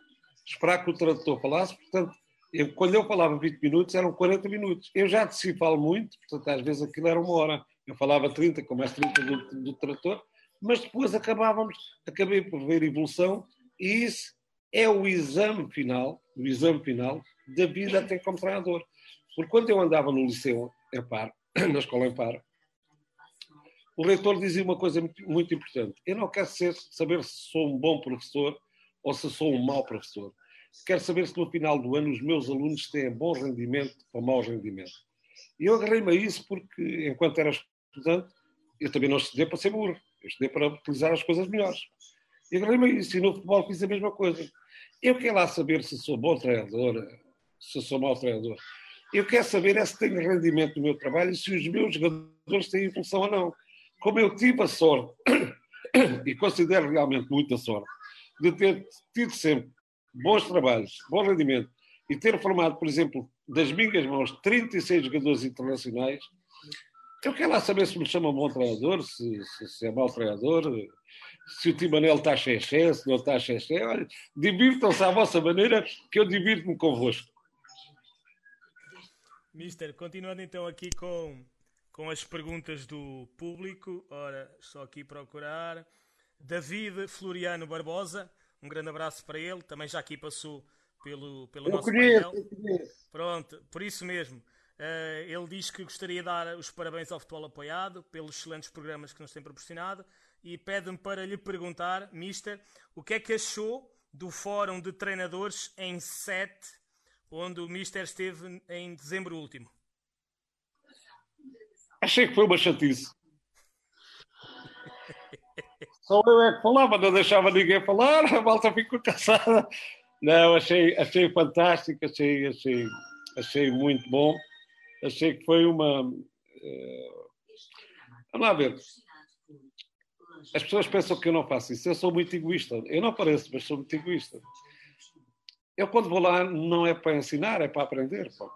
esperar que o tradutor falasse, portanto, eu, quando eu falava 20 minutos, eram 40 minutos. Eu já si falo muito, portanto, às vezes aquilo era uma hora. Eu falava 30, com mais 30 do, do tradutor, mas depois acabávamos, acabei por ver evolução e isso é o exame final, o exame final da vida até como treinador. Porque quando eu andava no liceu em na escola em o reitor dizia uma coisa muito, muito importante. Eu não quero ser, saber se sou um bom professor ou se sou um mau professor. Quero saber se no final do ano os meus alunos têm bom rendimento ou mau rendimento. E eu agarrei-me a isso porque, enquanto era estudante, eu também não estudei para ser burro. Eu estudei para utilizar as coisas melhores. E agarrei-me a isso. E no futebol fiz a mesma coisa. Eu quero lá saber se sou bom treinador, se sou mau treinador. Eu quero saber é se tenho rendimento no meu trabalho e se os meus jogadores têm evolução ou não. Como eu tive a sorte, e considero realmente muita sorte, de ter tido sempre bons trabalhos, bom rendimento e ter formado, por exemplo, das minhas mãos, 36 jogadores internacionais, eu quero lá saber se me chama bom treinador, se, se, se é mau treinador, se o Timanel está cheio, se não está cheio. Olha, divirtam-se à vossa maneira, que eu divirto-me convosco. Mister, continuando então aqui com, com as perguntas do público. Ora, só aqui procurar. David Floriano Barbosa, um grande abraço para ele. Também já aqui passou pelo, pelo eu nosso conheço, painel. Pronto, por isso mesmo. Uh, ele diz que gostaria de dar os parabéns ao Futebol Apoiado pelos excelentes programas que nos tem proporcionado e pede-me para lhe perguntar, Mister, o que é que achou do Fórum de Treinadores em 7, onde o Mister esteve em dezembro último? Achei que foi uma chatice. Só eu é que falava, não deixava ninguém falar, a malta ficou cansada. Não, achei, achei fantástico, achei, achei, achei muito bom. Achei que foi uma. Uh... Vamos lá ver. As pessoas pensam que eu não faço isso. Eu sou muito egoísta. Eu não pareço, mas sou muito egoísta. Eu, quando vou lá, não é para ensinar, é para aprender. Pô.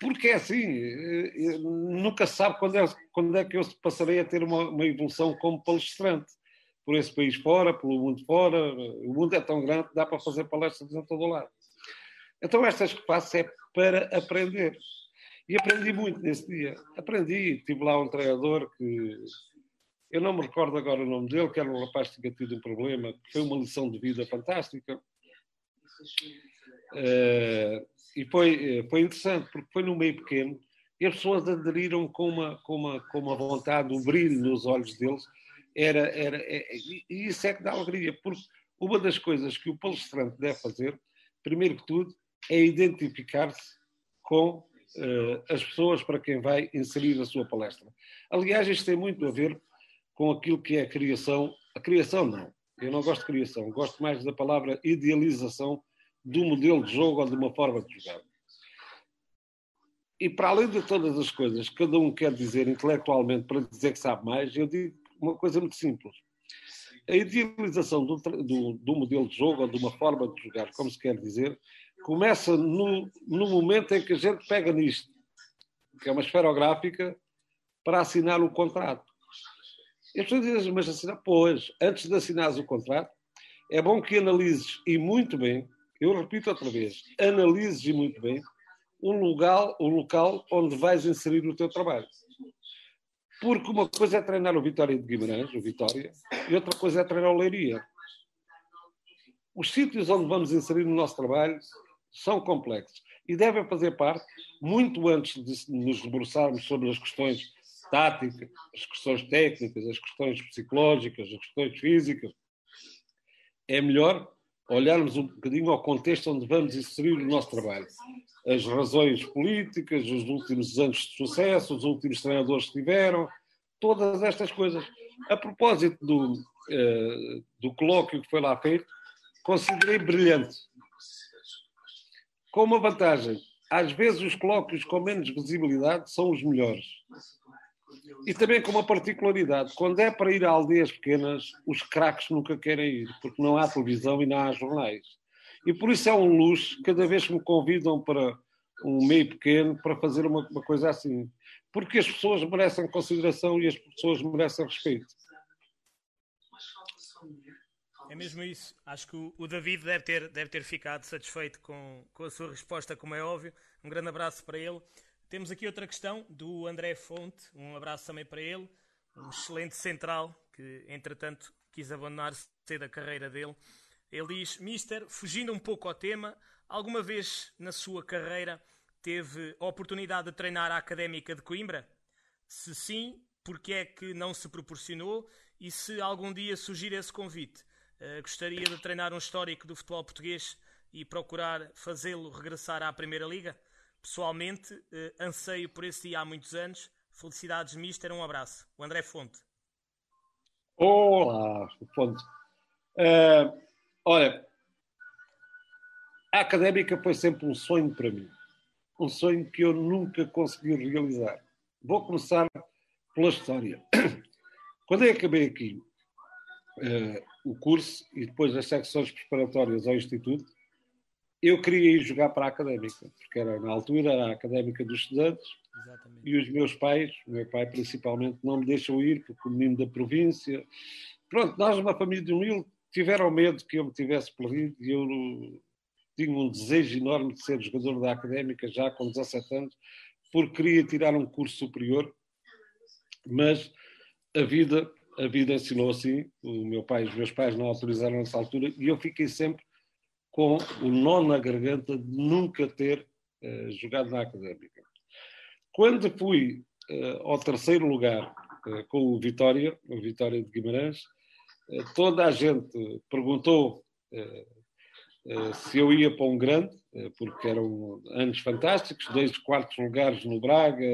Porque é assim, eh, nunca se sabe quando é, quando é que eu passarei a ter uma, uma evolução como palestrante. Por esse país fora, pelo mundo fora. O mundo é tão grande que dá para fazer palestras em todo lado. Então, estas que faço é para aprender. E aprendi muito nesse dia. Aprendi. Tive lá um treinador que. Eu não me recordo agora o nome dele, que era um rapaz que tinha tido um problema, que foi uma lição de vida fantástica. Uh, e foi, eh, foi interessante, porque foi num meio pequeno e as pessoas aderiram com uma, com uma, com uma vontade, um brilho nos olhos deles. Era, era, é, e isso é que dá alegria, porque uma das coisas que o palestrante deve fazer, primeiro que tudo, é identificar-se com uh, as pessoas para quem vai inserir a sua palestra. Aliás, isto tem muito a ver com aquilo que é a criação. A criação, não. Eu não gosto de criação, gosto mais da palavra idealização do modelo de jogo ou de uma forma de jogar. E para além de todas as coisas que cada um quer dizer intelectualmente para dizer que sabe mais, eu digo uma coisa muito simples. A idealização do, do, do modelo de jogo ou de uma forma de jogar, como se quer dizer, começa no, no momento em que a gente pega nisto, que é uma esferográfica, para assinar o contrato. E as pessoas dizem, mas assinar? Pois, antes de assinares o contrato, é bom que analises, e muito bem, eu repito outra vez, analises muito bem o local, o local onde vais inserir o teu trabalho. Porque uma coisa é treinar o Vitória de Guimarães, o Vitória, e outra coisa é treinar o Leiria. Os sítios onde vamos inserir o nosso trabalho são complexos e devem fazer parte, muito antes de nos debruçarmos sobre as questões táticas, as questões técnicas, as questões psicológicas, as questões físicas. É melhor olharmos um bocadinho ao contexto onde vamos inserir o nosso trabalho. As razões políticas, os últimos anos de sucesso, os últimos treinadores que tiveram, todas estas coisas. A propósito do, uh, do colóquio que foi lá feito, considerei brilhante. Com uma vantagem, às vezes os colóquios com menos visibilidade são os melhores. E também com uma particularidade: quando é para ir a aldeias pequenas, os craques nunca querem ir, porque não há televisão e não há jornais. E por isso é um luxo cada vez que me convidam para um meio pequeno para fazer uma, uma coisa assim. Porque as pessoas merecem consideração e as pessoas merecem respeito. É mesmo isso. Acho que o David deve ter, deve ter ficado satisfeito com, com a sua resposta, como é óbvio. Um grande abraço para ele. Temos aqui outra questão do André Fonte, um abraço também para ele, um excelente central que, entretanto, quis abandonar cedo a carreira dele. Ele diz: Mister, fugindo um pouco ao tema, alguma vez na sua carreira teve a oportunidade de treinar a Académica de Coimbra? Se sim, porque é que não se proporcionou? E se algum dia surgir esse convite, uh, gostaria de treinar um histórico do futebol português e procurar fazê-lo regressar à Primeira Liga? Pessoalmente, uh, anseio por esse dia há muitos anos. Felicidades, Mister. Um abraço. O André Fonte. Olá, Fonte. Uh, olha, a académica foi sempre um sonho para mim. Um sonho que eu nunca consegui realizar. Vou começar pela história. Quando eu acabei aqui uh, o curso e depois as secções preparatórias ao Instituto, eu queria ir jogar para a académica, porque era, na altura era a académica dos estudantes. Exatamente. E os meus pais, o meu pai principalmente, não me deixam ir, porque o menino da província. Pronto, nós, uma família de humilde, tiveram medo que eu me tivesse perdido e eu tinha um desejo enorme de ser jogador da académica já com 17 anos, porque queria tirar um curso superior, mas a vida, a vida ensinou assim. O meu pai, os meus pais não autorizaram nessa altura e eu fiquei sempre com o nó na garganta de nunca ter uh, jogado na académica. Quando fui uh, ao terceiro lugar uh, com o Vitória, o Vitória de Guimarães, toda a gente perguntou se eu ia para um grande, porque eram anos fantásticos, dois quartos lugares no Braga,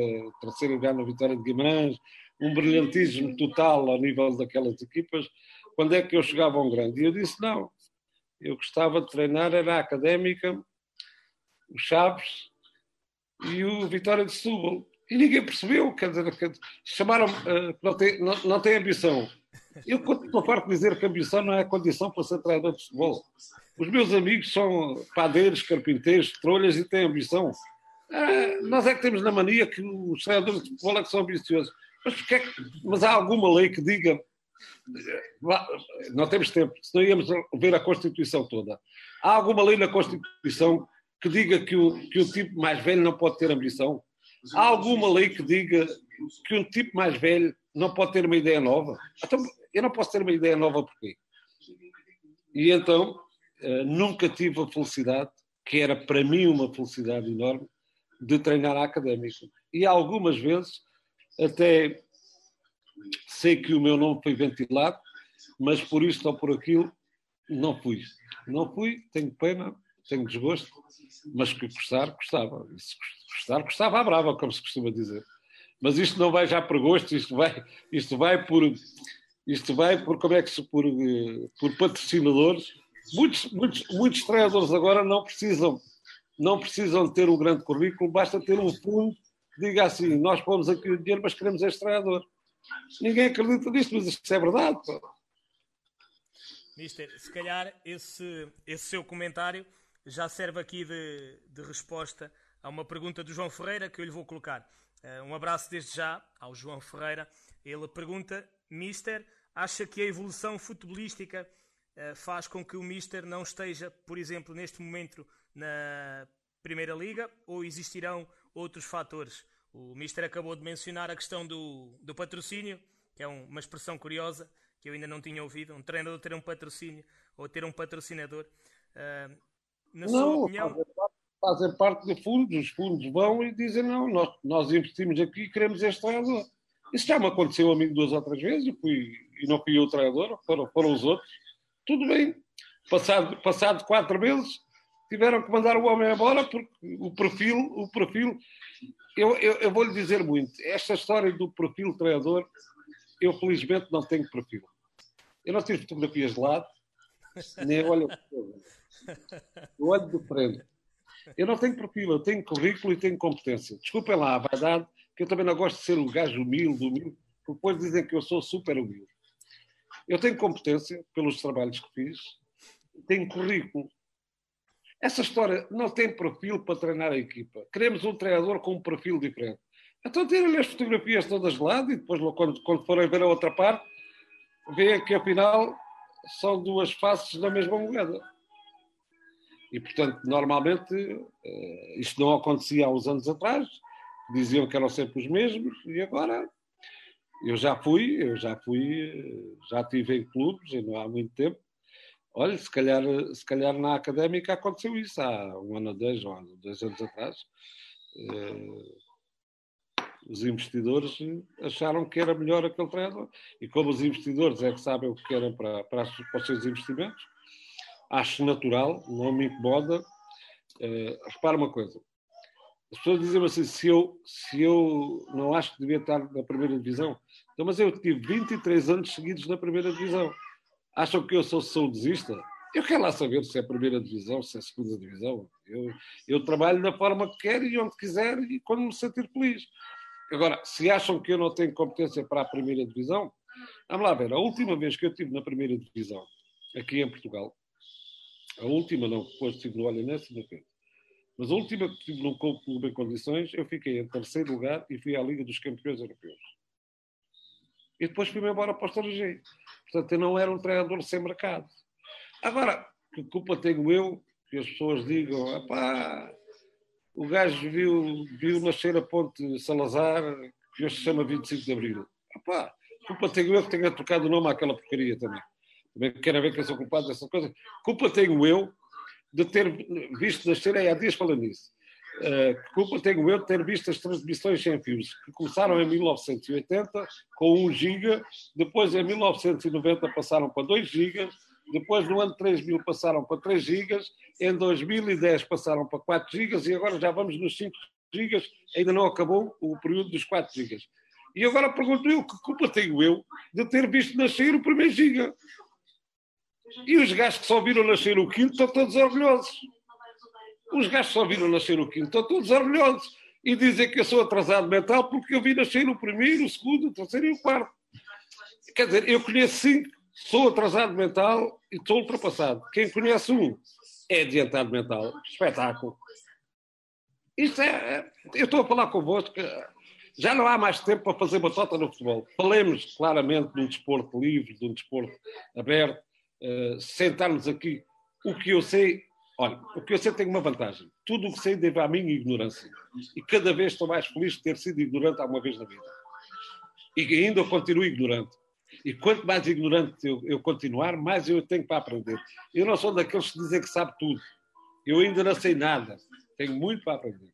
terceiro lugar na Vitória de Guimarães, um brilhantismo total ao nível daquelas equipas. Quando é que eu chegava a um grande? E eu disse: não, eu gostava de treinar, era a Académica, o Chaves e o Vitória de Setúbal. E ninguém percebeu, quer dizer, chamaram uh, não, tem, não, não tem ambição. Eu estou farto de dizer que ambição não é condição para ser treinador de futebol. Os meus amigos são padeiros, carpinteiros, trolhas e têm ambição. Ah, nós é que temos na mania que os treinadores de futebol é que são ambiciosos. Mas, é que, mas há alguma lei que diga. Não temos tempo, senão íamos ver a Constituição toda. Há alguma lei na Constituição que diga que o, que o tipo mais velho não pode ter ambição? Há alguma lei que diga que um tipo mais velho não pode ter uma ideia nova? Então, eu não posso ter uma ideia nova porquê? E então, eh, nunca tive a felicidade, que era para mim uma felicidade enorme, de treinar a académica. E algumas vezes até sei que o meu nome foi ventilado, mas por isto ou por aquilo não fui. Não fui, tenho pena, tenho desgosto, mas que gostar, gostava. Se gostar, gostava à brava, como se costuma dizer. Mas isto não vai já por gosto, isto vai, isto vai por. Isto vai por como é que se por, por patrocinadores. Muitos, muitos, muitos treinadores agora não precisam, não precisam ter um grande currículo, basta ter um fundo diga assim: nós pomos aqui o dinheiro, mas queremos este treinador. Ninguém acredita nisto, mas isto é verdade. Mister, se calhar esse, esse seu comentário já serve aqui de, de resposta a uma pergunta do João Ferreira que eu lhe vou colocar. Uh, um abraço desde já ao João Ferreira. Ele pergunta: Mister, acha que a evolução futebolística uh, faz com que o Mister não esteja, por exemplo, neste momento na Primeira Liga ou existirão outros fatores? O Mister acabou de mencionar a questão do, do patrocínio, que é um, uma expressão curiosa que eu ainda não tinha ouvido. Um treinador ter um patrocínio ou ter um patrocinador. Uh, na não, sua opinião. Fazem parte de fundos, os fundos vão e dizem: não, nós, nós investimos aqui e queremos este treinador. Isso já me aconteceu a mim duas ou três vezes e, fui, e não fui eu o treinador, foram, foram os outros. Tudo bem. Passado, passado quatro meses, tiveram que mandar o homem embora porque o perfil, o perfil eu, eu, eu vou lhe dizer muito. Esta história do perfil treinador, eu felizmente não tenho perfil. Eu não tiro fotografias de lado, nem olho. Eu olho de frente. Eu não tenho perfil, eu tenho currículo e tenho competência. Desculpem lá a verdade, que eu também não gosto de ser um gajo humilde, humilde, porque depois dizem que eu sou super humilde. Eu tenho competência pelos trabalhos que fiz, tenho currículo, essa história não tem perfil para treinar a equipa. Queremos um treinador com um perfil diferente. Então tirem as fotografias todas de lado e depois, quando, quando forem ver a outra parte, veem que afinal são duas faces da mesma moeda. E, portanto, normalmente eh, isto não acontecia há uns anos atrás, diziam que eram sempre os mesmos, e agora eu já fui, eu já fui, eh, já estive em clubes, e não há muito tempo, Olha, se calhar, se calhar na académica aconteceu isso há um ano ou dois, ou dois anos atrás. Eh, os investidores acharam que era melhor aquele treinador. E como os investidores é que sabem o que querem para, para, para os seus investimentos, acho natural, não me incomoda. Uh, repara uma coisa: as pessoas dizem assim, se eu, se eu não acho que devia estar na primeira divisão, então, mas eu tive 23 anos seguidos na primeira divisão. Acham que eu sou saudosista? Eu quero lá saber se é primeira divisão, se é segunda divisão. Eu, eu trabalho da forma que quero e onde quiser e quando me sentir feliz. Agora, se acham que eu não tenho competência para a primeira divisão, vamos lá ver. A última vez que eu estive na primeira divisão, aqui em Portugal, A última não, depois estive no Olhanense e no. Mas a última que estive num clube em condições, eu fiquei em terceiro lugar e fui à Liga dos Campeões Europeus. E depois fui-me embora para o estrangeiro. Portanto, eu não era um treinador sem mercado. Agora, que culpa tenho eu que as pessoas digam, o gajo viu, viu nascer a ponte Salazar, que hoje se chama 25 de Abril. Epá, culpa tenho eu que tenha trocado o nome àquela porcaria também. Também quero ver que eu sou culpado dessas coisas. Culpa tenho eu de ter visto nascer, é, há dias falando nisso, uh, culpa tenho eu de ter visto as transmissões sem fios, que começaram em 1980 com 1 giga, depois em 1990 passaram para 2 gigas, depois no ano 3000 passaram para 3 gigas, em 2010 passaram para 4 gigas e agora já vamos nos 5 gigas, ainda não acabou o período dos 4 gigas. E agora pergunto eu, que culpa tenho eu de ter visto nascer o primeiro giga? E os gajos que só viram nascer o quinto estão todos orgulhosos. Os gajos só viram nascer o quinto estão todos orgulhosos. E dizem que eu sou atrasado mental porque eu vi nascer o primeiro, o segundo, o terceiro e o quarto. Quer dizer, eu conheço cinco, sou atrasado mental e estou ultrapassado. Quem conhece um é adiantado mental. Espetáculo. Isto é, é. Eu estou a falar convosco. Já não há mais tempo para fazer batota no futebol. Falemos claramente de um desporto livre, de um desporto aberto. Uh, sentarmos aqui. O que eu sei, olha, o que eu sei tem uma vantagem. Tudo o que sei deve à minha ignorância. E cada vez estou mais feliz de ter sido ignorante alguma vez na vida. E ainda continuo ignorante. E quanto mais ignorante eu, eu, continuar, mais eu tenho para aprender. Eu não sou daqueles que dizem que sabe tudo. Eu ainda não sei nada. Tenho muito para aprender.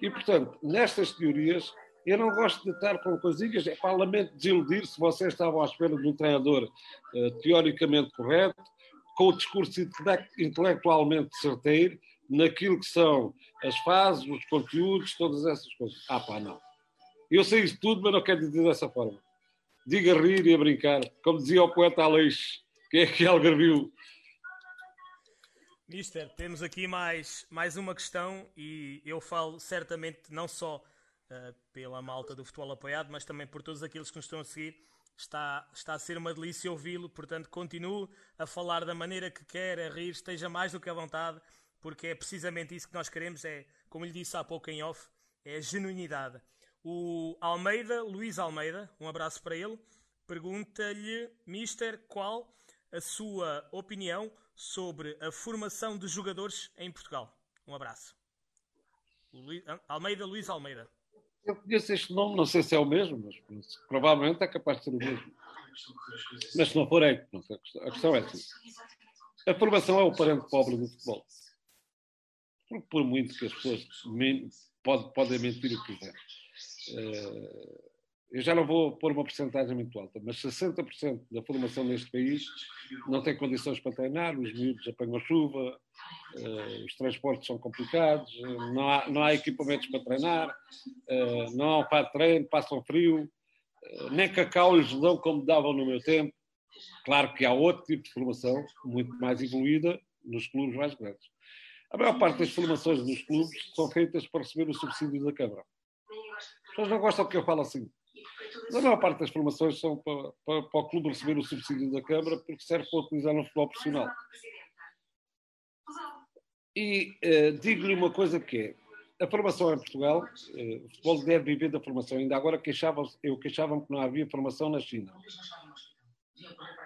E, portanto, nestas teorias, eu não gosto de estar com coisinhas. É para lamento desiludir se vocês estavam à espera de um treinador uh, teoricamente correto, com o discurso intelectualmente certeiro, naquilo que são as fases, os conteúdos, todas essas coisas. Ah, pá, não. Eu sei isso tudo, mas não quero dizer dessa forma diga a rir e a brincar, como dizia o poeta Aleixo, que é que algarviu. Mister, temos aqui mais, mais uma questão e eu falo certamente não só uh, pela malta do futebol apoiado, mas também por todos aqueles que nos estão a seguir. Está, está a ser uma delícia ouvi-lo, portanto, continue a falar da maneira que quer, a rir, esteja mais do que à vontade, porque é precisamente isso que nós queremos, é, como lhe disse há pouco em off, é a genuinidade. O Almeida, Luís Almeida, um abraço para ele, pergunta-lhe, Mister, qual a sua opinião sobre a formação de jogadores em Portugal? Um abraço. Almeida, Luís Almeida. Eu conheço este nome, não sei se é o mesmo, mas provavelmente é capaz de ser o mesmo. Mas se não for, é. A questão é assim. A formação é o parente pobre do futebol. Por muito que as pessoas podem mentir o que quiserem. Eh, eu já não vou pôr uma porcentagem muito alta, mas 60% da formação neste país não tem condições para treinar, os miúdos apanham chuva, uh, os transportes são complicados, não, há, não há equipamentos para treinar, uh, não há para treino, passam frio, nem cacau lhes dão como davam no meu tempo. Claro que há outro tipo de formação, muito mais evoluída, nos clubes mais grandes. A maior parte das formações dos clubes são feitas para receber o subsídio da Câmara pessoas não gostam que eu falo assim. A maior parte das formações são para, para, para, o clube receber o subsídio da Câmara porque serve para utilizar no futebol profissional. E uh, digo-lhe uma coisa que é, a formação em Portugal, uh, o futebol deve viver da formação. Ainda agora queixava eu queixava-me que não havia formação na China.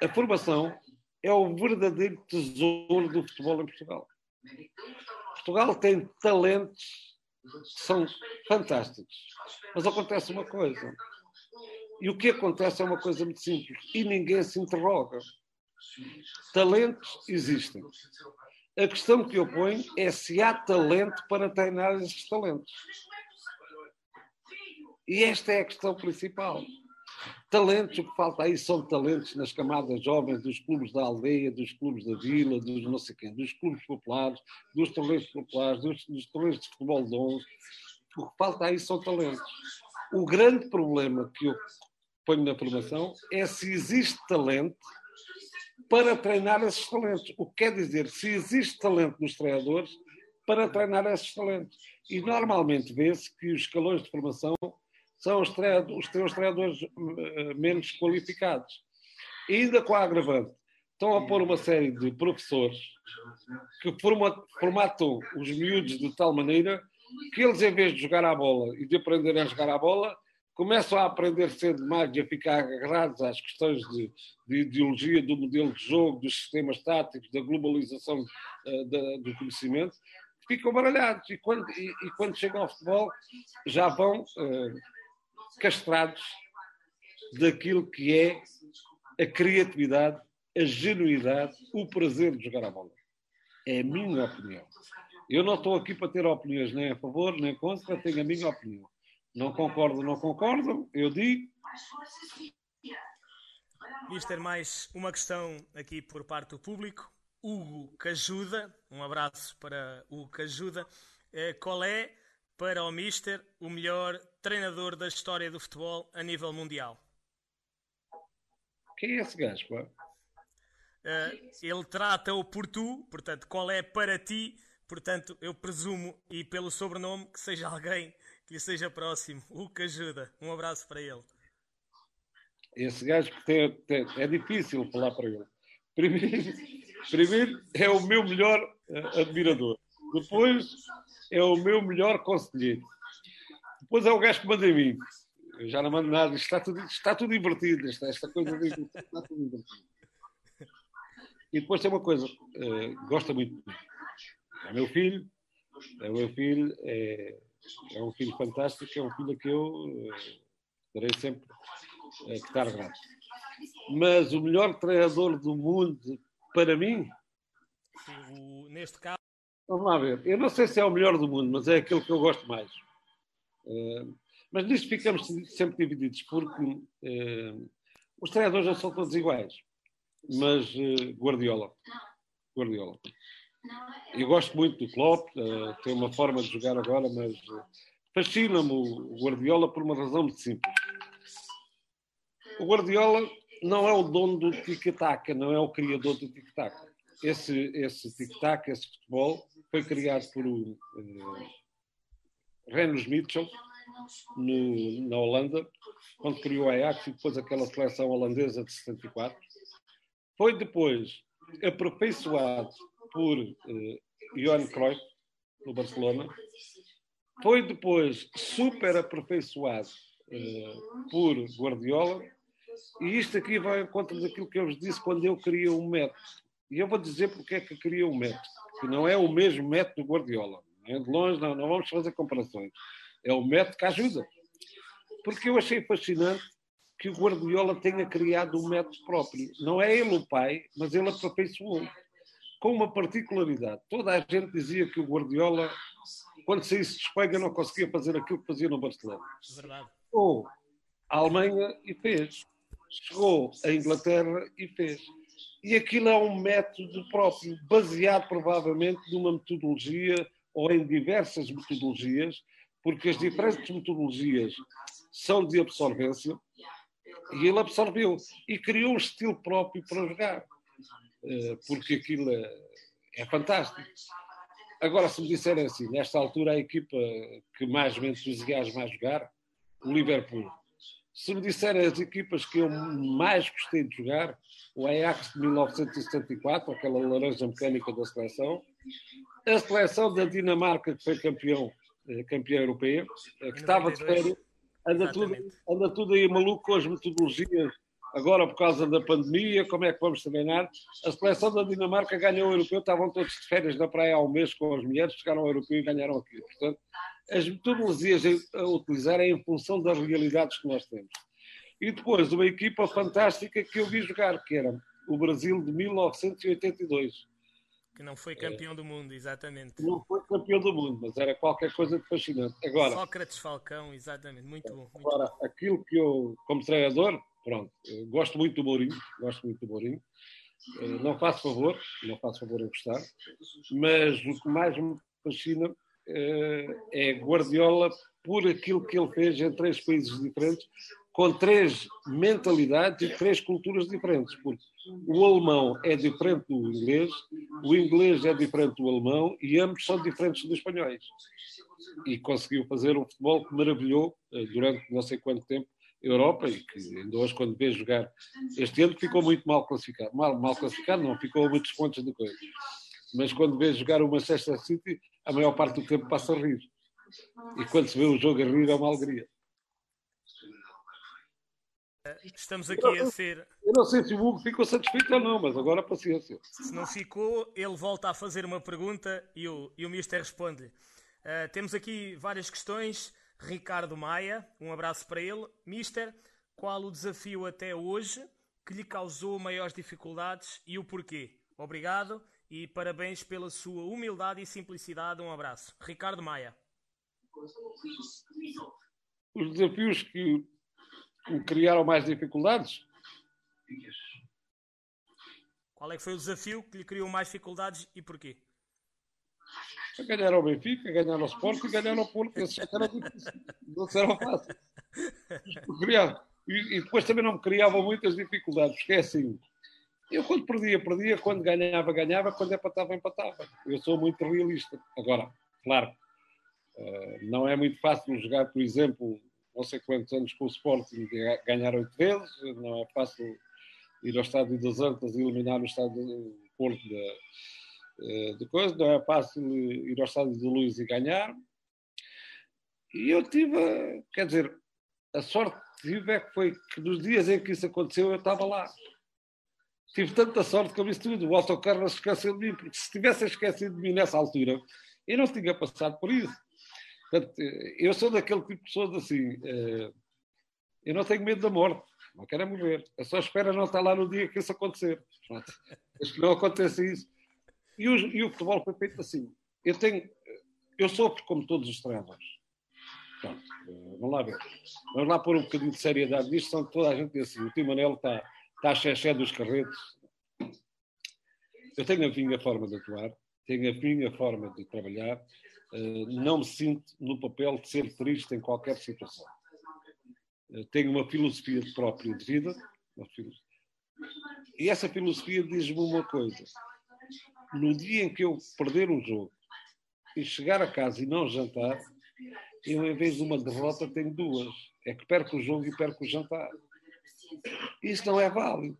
A formação é o verdadeiro tesouro do futebol em Portugal. Portugal tem talentos são fantásticos. Mas acontece uma coisa. E o que acontece é uma coisa muito simples. E ninguém se interroga. Talentos existem. A questão que eu ponho é se há talento para treinar esses talentos. E esta é a questão principal. Talentos, o que falta aí são talentos nas camadas jovens dos clubes da aldeia, dos clubes da vila, dos não sei quem, dos clubes populares, dos torneios populares, dos, dos torneios de futebol de 11. O que falta aí são talentos. O grande problema que eu ponho na formação é se existe talento para treinar esses talentos. O que quer dizer, se existe talento nos treinadores para treinar esses talentos. E normalmente vê-se que os escalões de formação são os, treinadores, os treinadores eh, menos qualificados. E ainda com a agravante estão a pôr uma série de professores que formatam os miúdos de tal maneira que eles, em vez de jogar à bola e de aprender a jogar à bola, começam a aprender cedo demais e a ficar agarrados às questões de, de, ideologia, do modelo de jogo, dos sistemas táticos, da globalização uh, da, do conhecimento, ficam baralhados. E quando, e, e quando chegam ao futebol, já vão uh, castrados daquilo que é a criatividade, a genuidade, o prazer de jogar a bola. É a minha opinião. Eu não estou aqui para ter opiniões nem a favor nem contra, tenho a minha opinião. Não concordo, não concordo, eu digo. Mister, mais uma questão aqui por parte do público. Hugo Cajuda, um abraço para Hugo Cajuda. Eh, qual é, para o Mister, o melhor treinador da história do futebol a nível mundial? Quem é esse gajo, pá? Uh, ele trata-o por tu, portanto, qual é para ti? Portanto, eu presumo, e pelo sobrenome, que seja alguém que lhe seja próximo. O que ajuda. Um abraço para ele. Esse gajo que tem, tem, é difícil falar para ele. Primeiro, primeiro é o meu melhor uh, admirador. Depois é o meu melhor conselheiro. Depois é o gajo que manda em mim. Eu já não mando nada. Está tudo, está tudo invertido. Esta, esta coisa está tudo. E depois tem uma coisa. Uh, gosta muito de mim. É meu filho. É meu filho. É, é um filho fantástico. É um filho que eu uh, terei sempre uh, que estar grato. Mas o melhor treinador do mundo, para mim... O, neste caso... Vamos lá ver. Eu não sei se é o melhor do mundo, mas é aquele que eu gosto mais. Uh, mas nisto ficamos sempre divididos, porque uh, os treinadores não são todos iguais. Mas uh, Guardiola. Guardiola. Eu gosto muito do Klopp, uh, tem uma forma de jogar agora, mas fascina-me o Guardiola por uma razão muito simples. O Guardiola não é o dono do tic-tac, não é o criador do tic-tac. Esse, esse tic-tac, esse futebol, foi criado por uh, Renus Mitchell, no, na Holanda, quando criou a Ajax e depois aquela seleção holandesa de 74. Foi depois aperfeiçoado por uh, Johan Cruyff, no Barcelona. Foi depois super aperfeiçoado uh, por Guardiola. E isto aqui vai em contra daquilo que eu vos disse quando eu queria um método. E eu vou dizer porque é que queria um método. Que não é o mesmo método do Guardiola. É de longe, não, não vamos fazer comparações. É o método que ajuda. Porque eu achei fascinante que o Guardiola tenha criado um método próprio. Não é ele o pai, mas ele aperfeiçoou. Com uma particularidade. Toda a gente dizia que o Guardiola, quando saísse de Espanha, não conseguia fazer aquilo que fazia no Barcelona. Verdade. Ou a Alemanha e fez. Chegou à Inglaterra e fez. E aquilo é um método próprio, baseado provavelmente numa metodologia ou em diversas metodologias porque as diferentes metodologias são de absorvência e ele absorveu e criou um estilo próprio para jogar, porque aquilo é, é fantástico. Agora, se me disserem assim, nesta altura a equipa que mais me entusiasma a jogar, o Liverpool. Se me disserem as equipas que eu mais gostei de jogar, o Ajax de 1974, aquela laranja mecânica da seleção, a seleção da Dinamarca, que foi campeão eh, campeã europeia, eh, que estava de férias, anda tudo, anda tudo aí maluco com as metodologias. Agora, por causa da pandemia, como é que vamos treinar? A seleção da Dinamarca ganhou o europeu, estavam todos de férias na praia há um mês com as mulheres, chegaram ao europeu e ganharam aquilo. Portanto, as metodologias a utilizar é em função das realidades que nós temos. E depois, uma equipa fantástica que eu vi jogar, que era o Brasil de 1982 que não foi campeão do mundo, exatamente. Não foi campeão do mundo, mas era qualquer coisa de fascinante. Agora, Sócrates Falcão, exatamente, muito bom. Muito agora, bom. aquilo que eu, como treinador, pronto, gosto muito do Mourinho, gosto muito do Mourinho. Eh, não faço favor, não faço favor em gostar, mas o que mais me fascina eh, é Guardiola por aquilo que ele fez em três países diferentes, com três mentalidades e três culturas diferentes, porque o alemão é diferente do inglês, o inglês é diferente do alemão e ambos são diferentes dos espanhóis. E conseguiu fazer um futebol que maravilhou eh, durante não sei quanto tempo Europa e que ainda hoje, quando vê jogar este ano, ficou muito mal classificado. Mal, mal classificado, não, ficou a muitos pontos de coisa. Mas quando vê jogar o Manchester City, a maior parte do tempo passa a rir. E quando se vê o jogo a rir, é uma alegria. Estamos aqui a ser. Eu não sei se o Hugo ficou satisfeito ou não, mas agora paciência. Se não ficou, ele volta a fazer uma pergunta e o, e o Mister responde-lhe. Uh, temos aqui várias questões. Ricardo Maia, um abraço para ele. Mister, qual o desafio até hoje que lhe causou maiores dificuldades e o porquê? Obrigado e parabéns pela sua humildade e simplicidade. Um abraço. Ricardo Maia. Os desafios que criaram mais dificuldades? Qual é que foi o desafio que lhe criou mais dificuldades e porquê? Ganhar ao Benfica, ganhar ao Sport e ganhar ao Porto. Esses eram difíceis. Não serão fáceis. E, depois também não me criavam muitas dificuldades, porque é assim. Eu quando perdia, perdia, quando ganhava, ganhava, quando empatava, empatava. Eu sou muito realista. Agora, claro, eh, não é muito fácil jogar, por exemplo, não sei quantos anos com o Sporting ganhar oito vezes, não é fácil ir ao Estádio das Antas e eliminar o Estádio do Porto eh, de coisa, não é fácil ir ao Estádio de Luz e ganhar. E eu tive, quer dizer, a sorte que tive é que foi que nos dias em que isso aconteceu eu estava lá. Tive tanta sorte que eu disse tudo. O autocarro se esqueceu de mim, porque se tivesse esquecido de mim nessa altura, eu não tinha passado por isso. Portanto, eu sou daquele tipo de pessoas assim. Eh, eu não tenho medo da morte, não quero é morrer. Eu só espero não estar lá no dia que isso acontecer. Acho que não acontece isso. E o, e o futebol foi feito assim. Eu tenho. Eu sofro como todos os treinadores. Pronto, eh, vamos lá ver. Vamos lá pôr um bocadinho de seriedade nisto, senão toda a gente diz assim: o Tim Manel está, está a xexé dos carretos. Eu tenho a minha forma de atuar, tenho a minha forma de trabalhar, eh, não me sinto no papel de ser triste em qualquer situação. Eh, tenho uma filosofia própria de vida, e essa filosofia diz-me uma coisa: no dia em que eu perder um jogo e chegar a casa e não jantar, eu, em vez de uma derrota, tenho duas. É que perco o jogo e perco o jantar. Isso não é válido.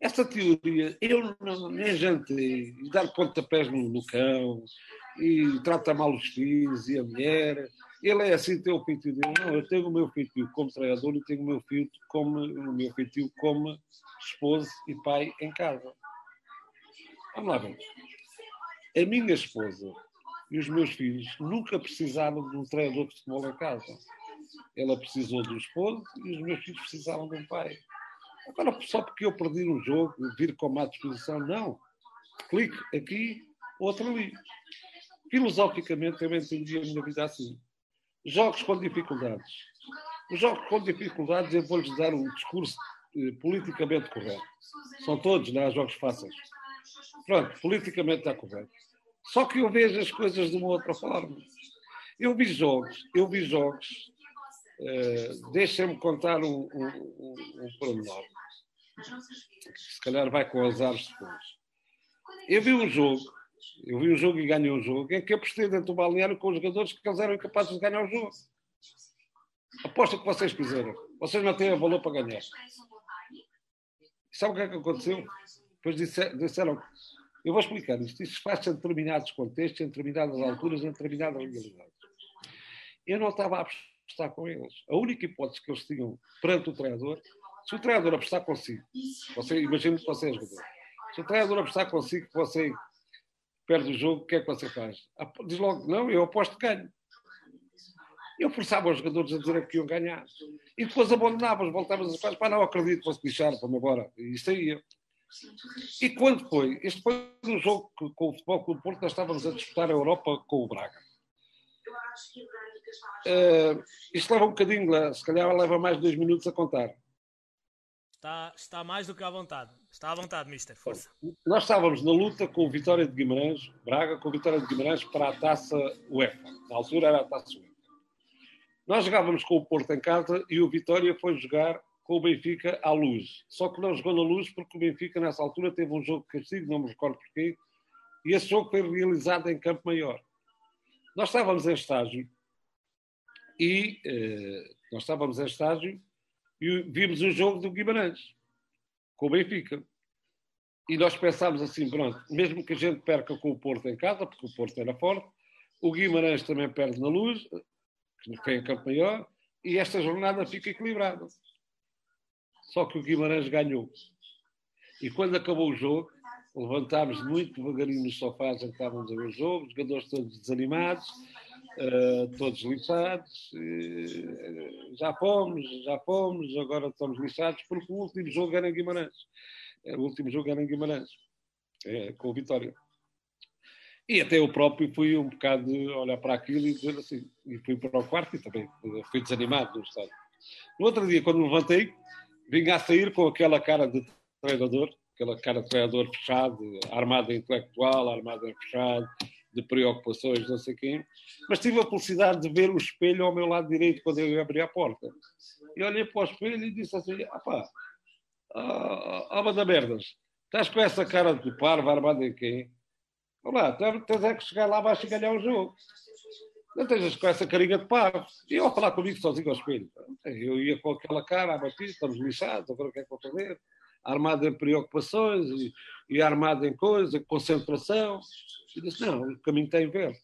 Essa teoria, eu não, nem jantei, dar pontapés no, no cão, e trata mal os filhos e a mulher. Ele é assim, tem o feitio dele. Não, eu tenho o meu feitio como treinador e tenho o meu feitio como, o meu como esposo e pai em casa. Vamos lá ver. A minha esposa e os meus filhos nunca precisaram de um treinador de futebol em casa. Ela precisou do esposo e os meus filhos precisavam de um pai. Agora, só porque eu perdi um jogo, vir com má disposição, não. Clique aqui, outro ali. Filosoficamente, eu entendi a minha vida assim. Jogos com dificuldades. Os jogos com dificuldades, eu vou-lhes dar um discurso eh, politicamente correto. São todos, não há jogos fáceis. Pronto, politicamente está correto. Só que eu vejo as coisas de uma outra forma. Eu vi jogos, eu vi jogos. Uh, Deixem-me contar um, um, pormenor. Se calhar vai com azar depois. Eu vi um jogo eu vi um jogo e ganhei um jogo em que apostei dentro do balneário com os jogadores que eles eram incapazes de ganhar o jogo. Aposta que vocês quiseram. Vocês não têm valor para ganhar. Sabe o que é que aconteceu? Depois disseram. Eu vou explicar isto. Isto faz-se em determinados contextos, em determinadas alturas, em determinadas realidades. Eu não estava a apostar com eles. A única hipótese que eles tinham perante o treinador, se o treinador apostar consigo, você, imagino que você é jogador. Se o treinador apostar consigo que você perde o jogo, o que é que você faz? Diz logo, não, eu aposto que ganho. Eu forçava os jogadores a dizer que iam ganhar. E depois abandonávamos, voltávamos as coisas, pá, não acredito, vou-se lixar, vamos embora. E aí. E quando foi? Este foi um jogo que, com o Futebol Clube Porto, nós estávamos a disputar a Europa com o Braga. Uh, isto leva um bocadinho, se calhar leva mais de dois minutos a contar. Está, está mais do que à vontade. Está à vontade, Mister. Força. Nós estávamos na luta com o Vitória de Guimarães, Braga, com o Vitória de Guimarães para a taça UEFA. Na altura era a taça UEFA. Nós jogávamos com o Porto em casa e o Vitória foi jogar com o Benfica à luz. Só que não jogou na luz porque o Benfica, nessa altura, teve um jogo de castigo, não me recordo porquê, e esse jogo foi realizado em campo maior. Nós estávamos em estágio e eh, nós estávamos em estágio e vimos o jogo do Guimarães com o Benfica. E nós pensámos assim, pronto, mesmo que a gente perca com o Porto em casa, porque o Porto era forte, o Guimarães também perde na luz, quem é campo maior, e esta jornada fica equilibrada. Só que o Guimarães ganhou. E quando acabou o jogo, levantámos muito devagarinho nos sofás em que estávamos a ver o jogo, os jogadores todos desanimados, uh, todos lixados. Uh, já fomos, já fomos, agora estamos lixados, porque o último jogo era em Guimarães. O último jogo era em Guimarães, é, com o Vitória. E até eu próprio fui um bocado olhar para aquilo e dizer assim, e fui para o quarto e também fui desanimado no estado. No outro dia, quando me levantei, vinha a sair com aquela cara de treinador, aquela cara de treinador fechado, armada intelectual, armada fechado, de preocupações, não sei quem. Mas tive a felicidade de ver o espelho ao meu lado direito quando eu abri a porta. E olhei para o espelho e disse assim: ah pá, alma da merdas, estás com essa cara de parvo armada em quem? Olá, tens é que chegar lá abaixo e ganhar o jogo. Não estejas com essa carinha de parvo. E eu a falar comigo sozinho ao espelho. Eu ia com aquela cara, abatido, estamos lixados, agora o que é que vou fazer? Armado em preocupações e, e armado em coisas, concentração. E disse, não, o caminho está inverso.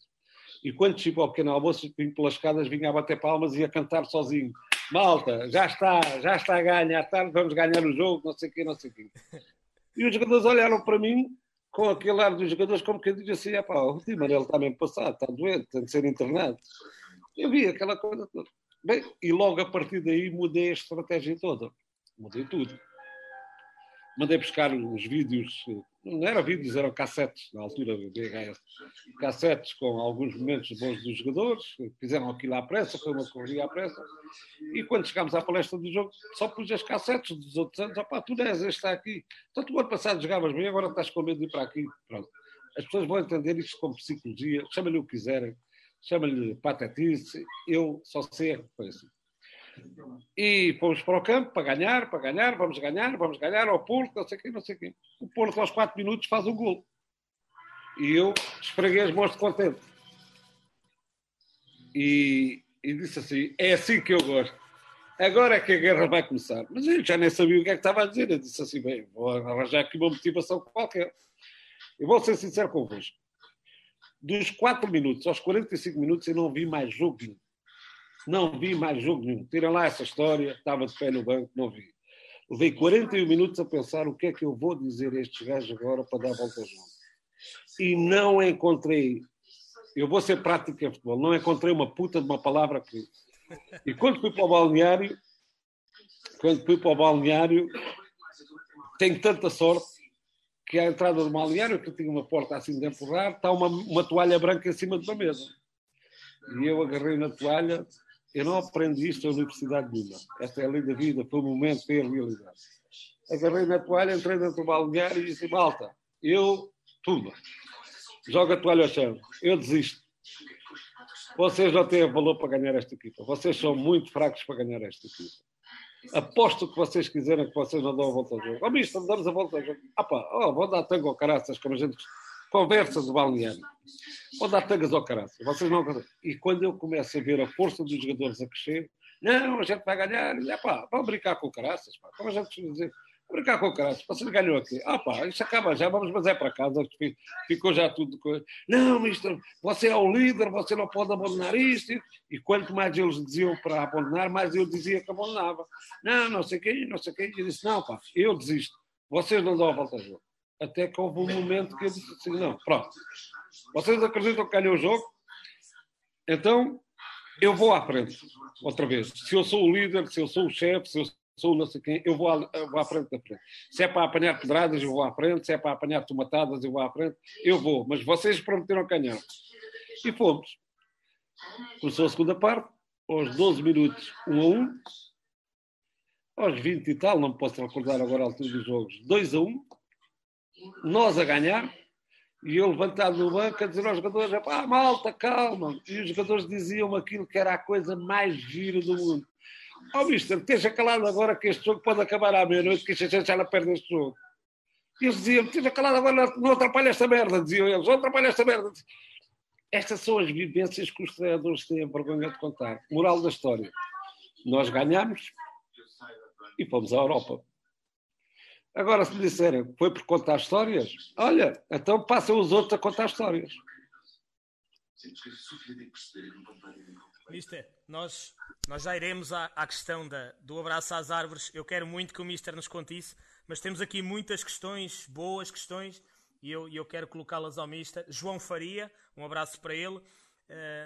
E quando chegou ao pequeno almoço, vim pelas escadas, vinha a bater palmas e a cantar sozinho. Malta, já está, já está a ganhar, tarde vamos ganhar o jogo, não sei o quê, não sei o quê. E os jogadores olharam para mim com aquele ar dos jogadores como que diz assim, pá, o Di Marelo está mesmo passado, está doente, tem de ser internado. Eu vi aquela coisa toda. Bem, e logo a partir daí mudei a estratégia toda. Mudei tudo mandei buscar os vídeos, não eram vídeos, eram cassetes, na altura VHS, cassetes com alguns momentos bons dos jogadores, fizeram aquilo à pressa, foi uma corrida à pressa, e quando chegámos à palestra do jogo, só pus as cassetes dos outros anos, opá, tu és, este está aqui, então tu ano passado jogavas bem, agora estás com medo de ir para aqui, pronto. As pessoas vão entender isto como psicologia, chama-lhe o que quiserem, chama-lhe patetice, eu só sei a coisa. E fomos para o campo para ganhar, para ganhar, vamos ganhar, vamos ganhar ao Porto, não sei o quê, não sei o quê. O Porto aos 4 minutos faz o gol. E eu esfreguei as mãos de contente. E, e disse assim, é assim que eu gosto. Agora é que a guerra vai começar. Mas eu já nem sabia o que é que estava a dizer. Eu disse assim, bem, vou arranjar aqui uma motivação qualquer. Eu vou ser sincero convosco. Dos 4 minutos aos 45 minutos eu não vi mais jogo nenhum. Não vi mais jogo nenhum. Tiram lá essa história, estava de pé no banco, não vi. Levei 41 minutos a pensar o que é que eu vou dizer a estes gajos agora para dar a volta ao jogo. E não encontrei, eu vou ser prático em futebol, não encontrei uma puta de uma palavra que. E quando fui para o balneário, quando fui para o balneário, tenho tanta sorte que à entrada do balneário, que tinha uma porta assim de empurrar, está uma, uma toalha branca em cima de uma mesa. E eu agarrei na toalha, eu não aprendi isto na universidade nenhuma. Esta é a lei da vida, foi o momento, foi a realidade. Agarrei na toalha, entrei dentro do balneário e disse: Malta, eu, tudo, joga a toalha ao chão, eu desisto. Vocês não têm valor para ganhar esta equipa. Vocês são muito fracos para ganhar esta equipa. Aposto que vocês quiserem que vocês não dão a volta ao jogo. Ó, oh, mister, damos a volta ao jogo. Ah, pá, oh, vou dar tango ao caraças, como a gente conversas do balneário. Pode dar tangas ao caralho. Vocês não... E quando eu começo a ver a força dos jogadores a crescer, não, a gente vai ganhar. E, pá, vamos brincar com caraças. Pá. Como a gente costuma dizer, brincar com caraças. Você ganhou aqui. Ah, pá, isto acaba já, vamos, mas é para casa. Ficou já tudo. Não, mister, você é o líder, você não pode abandonar isto. E quanto mais eles diziam para abandonar, mais eu dizia que abandonava. Não, não sei quem, não sei quem. E disse, não, pá, eu desisto. Vocês não dão a volta ao jogo. Até que houve um momento que eu disse assim: não, pronto, vocês acreditam que ganhou o jogo? Então eu vou à frente, outra vez. Se eu sou o líder, se eu sou o chefe, se eu sou não sei quem, eu vou, à, eu vou à frente da frente. Se é para apanhar pedradas, eu vou à frente. Se é para apanhar tomatadas, eu vou à frente. Eu vou, mas vocês prometeram ganhar. E fomos. Começou a segunda parte, aos 12 minutos, 1 a 1. Aos 20 e tal, não posso recordar agora a altura dos jogos, 2 a 1 nós a ganhar, e eu levantado no banco a dizer aos jogadores: pá, malta, calma. E os jogadores diziam aquilo que era a coisa mais gira do mundo. Ó, oh, mister, esteja calado agora que este jogo pode acabar à meia-noite, que a gente já perde este jogo. E eles diziam: esteja calado agora, não atrapalha esta merda. Diziam eles: não atrapalha esta merda. Estas são as vivências que os treinadores têm vergonha de contar. Moral da história: nós ganhamos, e fomos à Europa. Agora, se me disserem foi por contar histórias, olha, então passam os outros a contar histórias. Mister, nós, nós já iremos à, à questão da, do abraço às árvores. Eu quero muito que o Mister nos conte isso, mas temos aqui muitas questões, boas questões, e eu, eu quero colocá-las ao Mister. João Faria, um abraço para ele. Uh,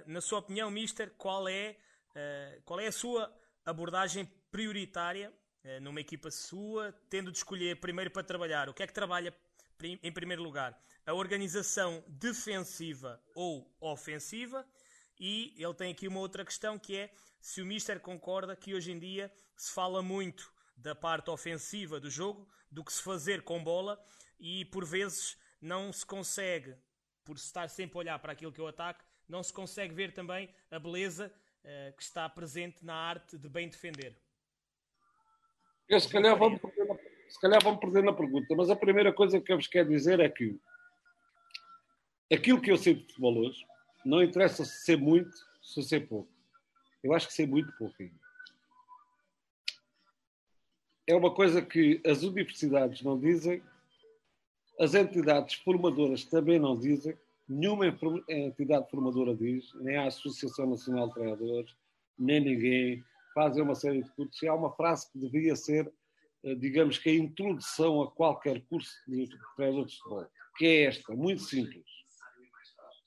na sua opinião, Mister, qual é, uh, qual é a sua abordagem prioritária numa equipa sua, tendo de escolher primeiro para trabalhar? O que é que trabalha em primeiro lugar? A organização defensiva ou ofensiva? E ele tem aqui uma outra questão que é se o Mister concorda que hoje em dia se fala muito da parte ofensiva do jogo do que se fazer com bola e por vezes não se consegue, por estar sempre a olhar para aquilo que é o ataque, não se consegue ver também a beleza uh, que está presente na arte de bem defender. Eu, se calhar vamos perder na, se calhar vamos perder na pergunta, mas a primeira coisa que eu vos quero dizer é que aquilo que eu sei de futebol hoje não interessa se ser muito, se ser pouco. Eu acho que ser muito pouco ainda. É uma coisa que as universidades não dizem, as entidades formadoras também não dizem, nenhuma entidade formadora diz, nem a Associação Nacional de Treinadores, nem ninguém, fazem uma série de cursos. E há uma frase que devia ser, eh, digamos que a introdução a qualquer curso de treinador de futebol, que é esta, muito simples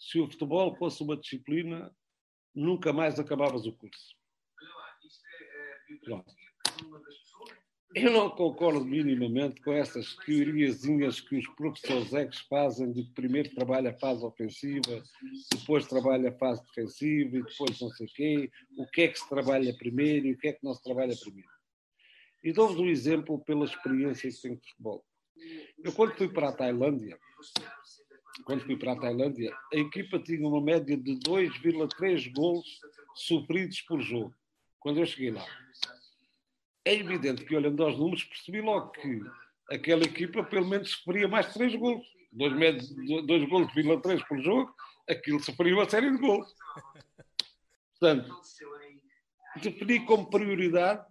se o futebol fosse uma disciplina, nunca mais acabavas o curso. Pronto. Eu não concordo minimamente com essas teoriazinhas que os professores ex fazem de que primeiro trabalha a fase ofensiva, depois trabalha a fase defensiva e depois não sei quê. O que é que se trabalha primeiro e o que é que não se trabalha primeiro. E dou-vos um exemplo pela experiência que tenho de futebol. Eu, quando fui para a Tailândia, quando fui para a Tailândia, a equipa tinha uma média de 2,3 gols sofridos por jogo. Quando eu cheguei lá. É evidente que, olhando aos números, percebi logo que aquela equipa pelo menos sofria mais de 3 gols. 2 gols, 3 por jogo, aquilo sofria uma série de gols. Portanto, defini como prioridade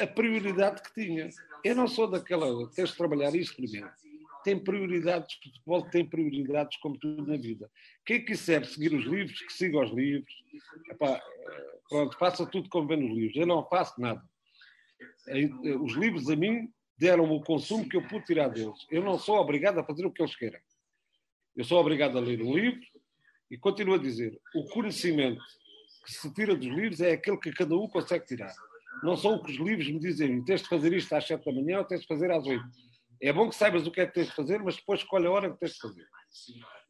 a prioridade que tinha. Eu não sou daquela, tens de trabalhar isto primeiro tem prioridades, o futebol tem prioridades como tudo na vida. Quem quiser seguir os livros, que siga os livros. Epá, eh, pronto, faça tudo como vê nos livros. Eu não faço nada. Eh, os livros a mim deram o consumo que eu pude tirar deles. Eu não sou obrigado a fazer o que eles querem. Eu sou obrigado a ler um livro e continuo a dizer: o conhecimento que se tira dos livros é aquele que cada um consegue tirar. Não são o que os livros me dizem, tens de fazer isto às sete da manhã ou tens de fazer às oito é bom que saibas o que é que tens de fazer, mas depois escolhe a hora que tens de fazer.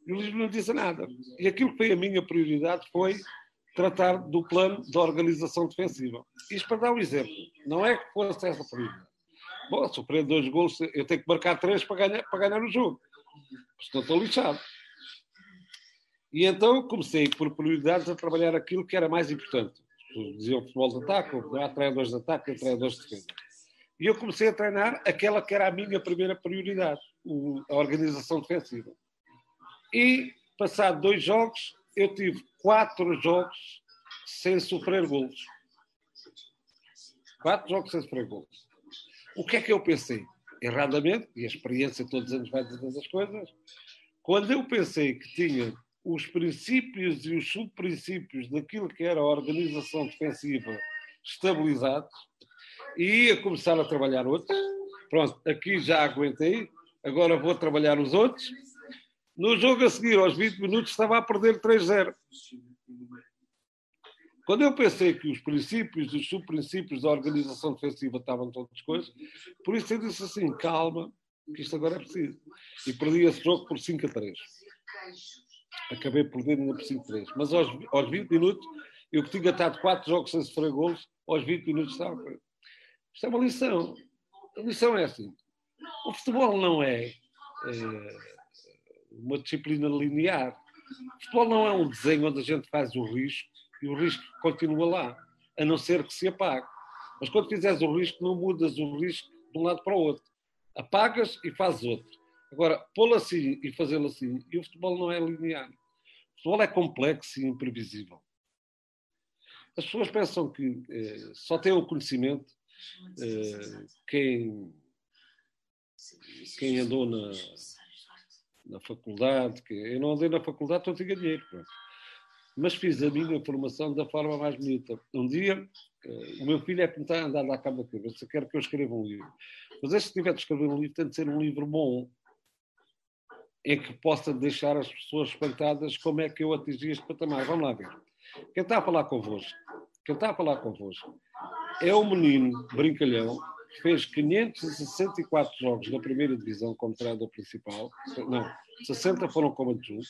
E o livro não disse nada. E aquilo que foi a minha prioridade foi tratar do plano de organização defensiva. Isto para dar um exemplo. Não é que fosse essa prioridade. Bom, se eu prendo dois gols, eu tenho que marcar três para ganhar, para ganhar o jogo. Senão estou lixado. E então comecei por prioridades a trabalhar aquilo que era mais importante. Diziam futebol de ataque, há treinadores de ataque, há treinadores de defesa. E eu comecei a treinar aquela que era a minha primeira prioridade, a organização defensiva. E, passado dois jogos, eu tive quatro jogos sem sofrer golos. Quatro jogos sem sofrer golos. O que é que eu pensei? Erradamente, e a experiência todos os anos vai dizendo as coisas, quando eu pensei que tinha os princípios e os subprincípios daquilo que era a organização defensiva estabilizados, e ia começar a trabalhar outros. Pronto, aqui já aguentei, agora vou trabalhar os outros. No jogo a seguir, aos 20 minutos, estava a perder 3-0. Quando eu pensei que os princípios, os subprincípios da organização defensiva estavam todas coisas, por isso eu disse assim: calma, que isto agora é preciso. E perdi esse jogo por 5 a 3. Acabei perdendo ainda por 5 a 3. Mas aos, aos 20 minutos, eu que tinha estado 4 jogos sem sofrer golos, aos 20 minutos estava. Isto é uma lição. A lição é assim: o futebol não é, é uma disciplina linear. O futebol não é um desenho onde a gente faz o risco e o risco continua lá, a não ser que se apague. Mas quando fizeres o risco, não mudas o risco de um lado para o outro. Apagas e fazes outro. Agora, pô-lo assim e fazê-lo assim, e o futebol não é linear. O futebol é complexo e imprevisível. As pessoas pensam que eh, só têm o conhecimento Uh, quem, quem andou na, na faculdade, que eu não andei na faculdade, então tinha dinheiro. Pronto. Mas fiz a minha formação da forma mais bonita. Um dia, uh, o meu filho é que me está a andar lá cabo da cabeça, quer que eu escreva um livro. Mas se tiver de escrever um livro, tem de ser um livro bom, em que possa deixar as pessoas espantadas como é que eu atingi este patamar. Vamos lá ver. Quem está a falar convosco, quem está a falar convosco, é um menino brincalhão fez 564 jogos na primeira divisão como treinador principal. Não, 60 foram como adjunto.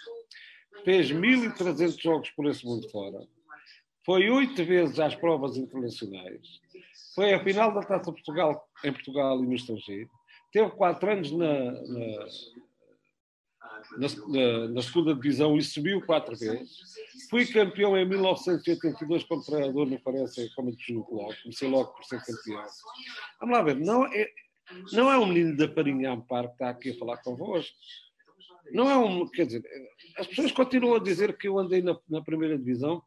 Fez 1.300 jogos por esse mundo fora. Foi oito vezes às provas internacionais. Foi à final da Taça Portugal em Portugal e no estrangeiro. Teve quatro anos na, na na, na, segunda divisão e subiu quatro vezes. Fui campeão em 1982 como treinador no Farense, como adjunto logo. Comecei logo por ser campeão. Vamos lá ver, não é, não é um menino da Parinha Amparo que está aqui a falar convosco. Não é um. Quer dizer, as pessoas continuam a dizer que eu andei na, na primeira divisão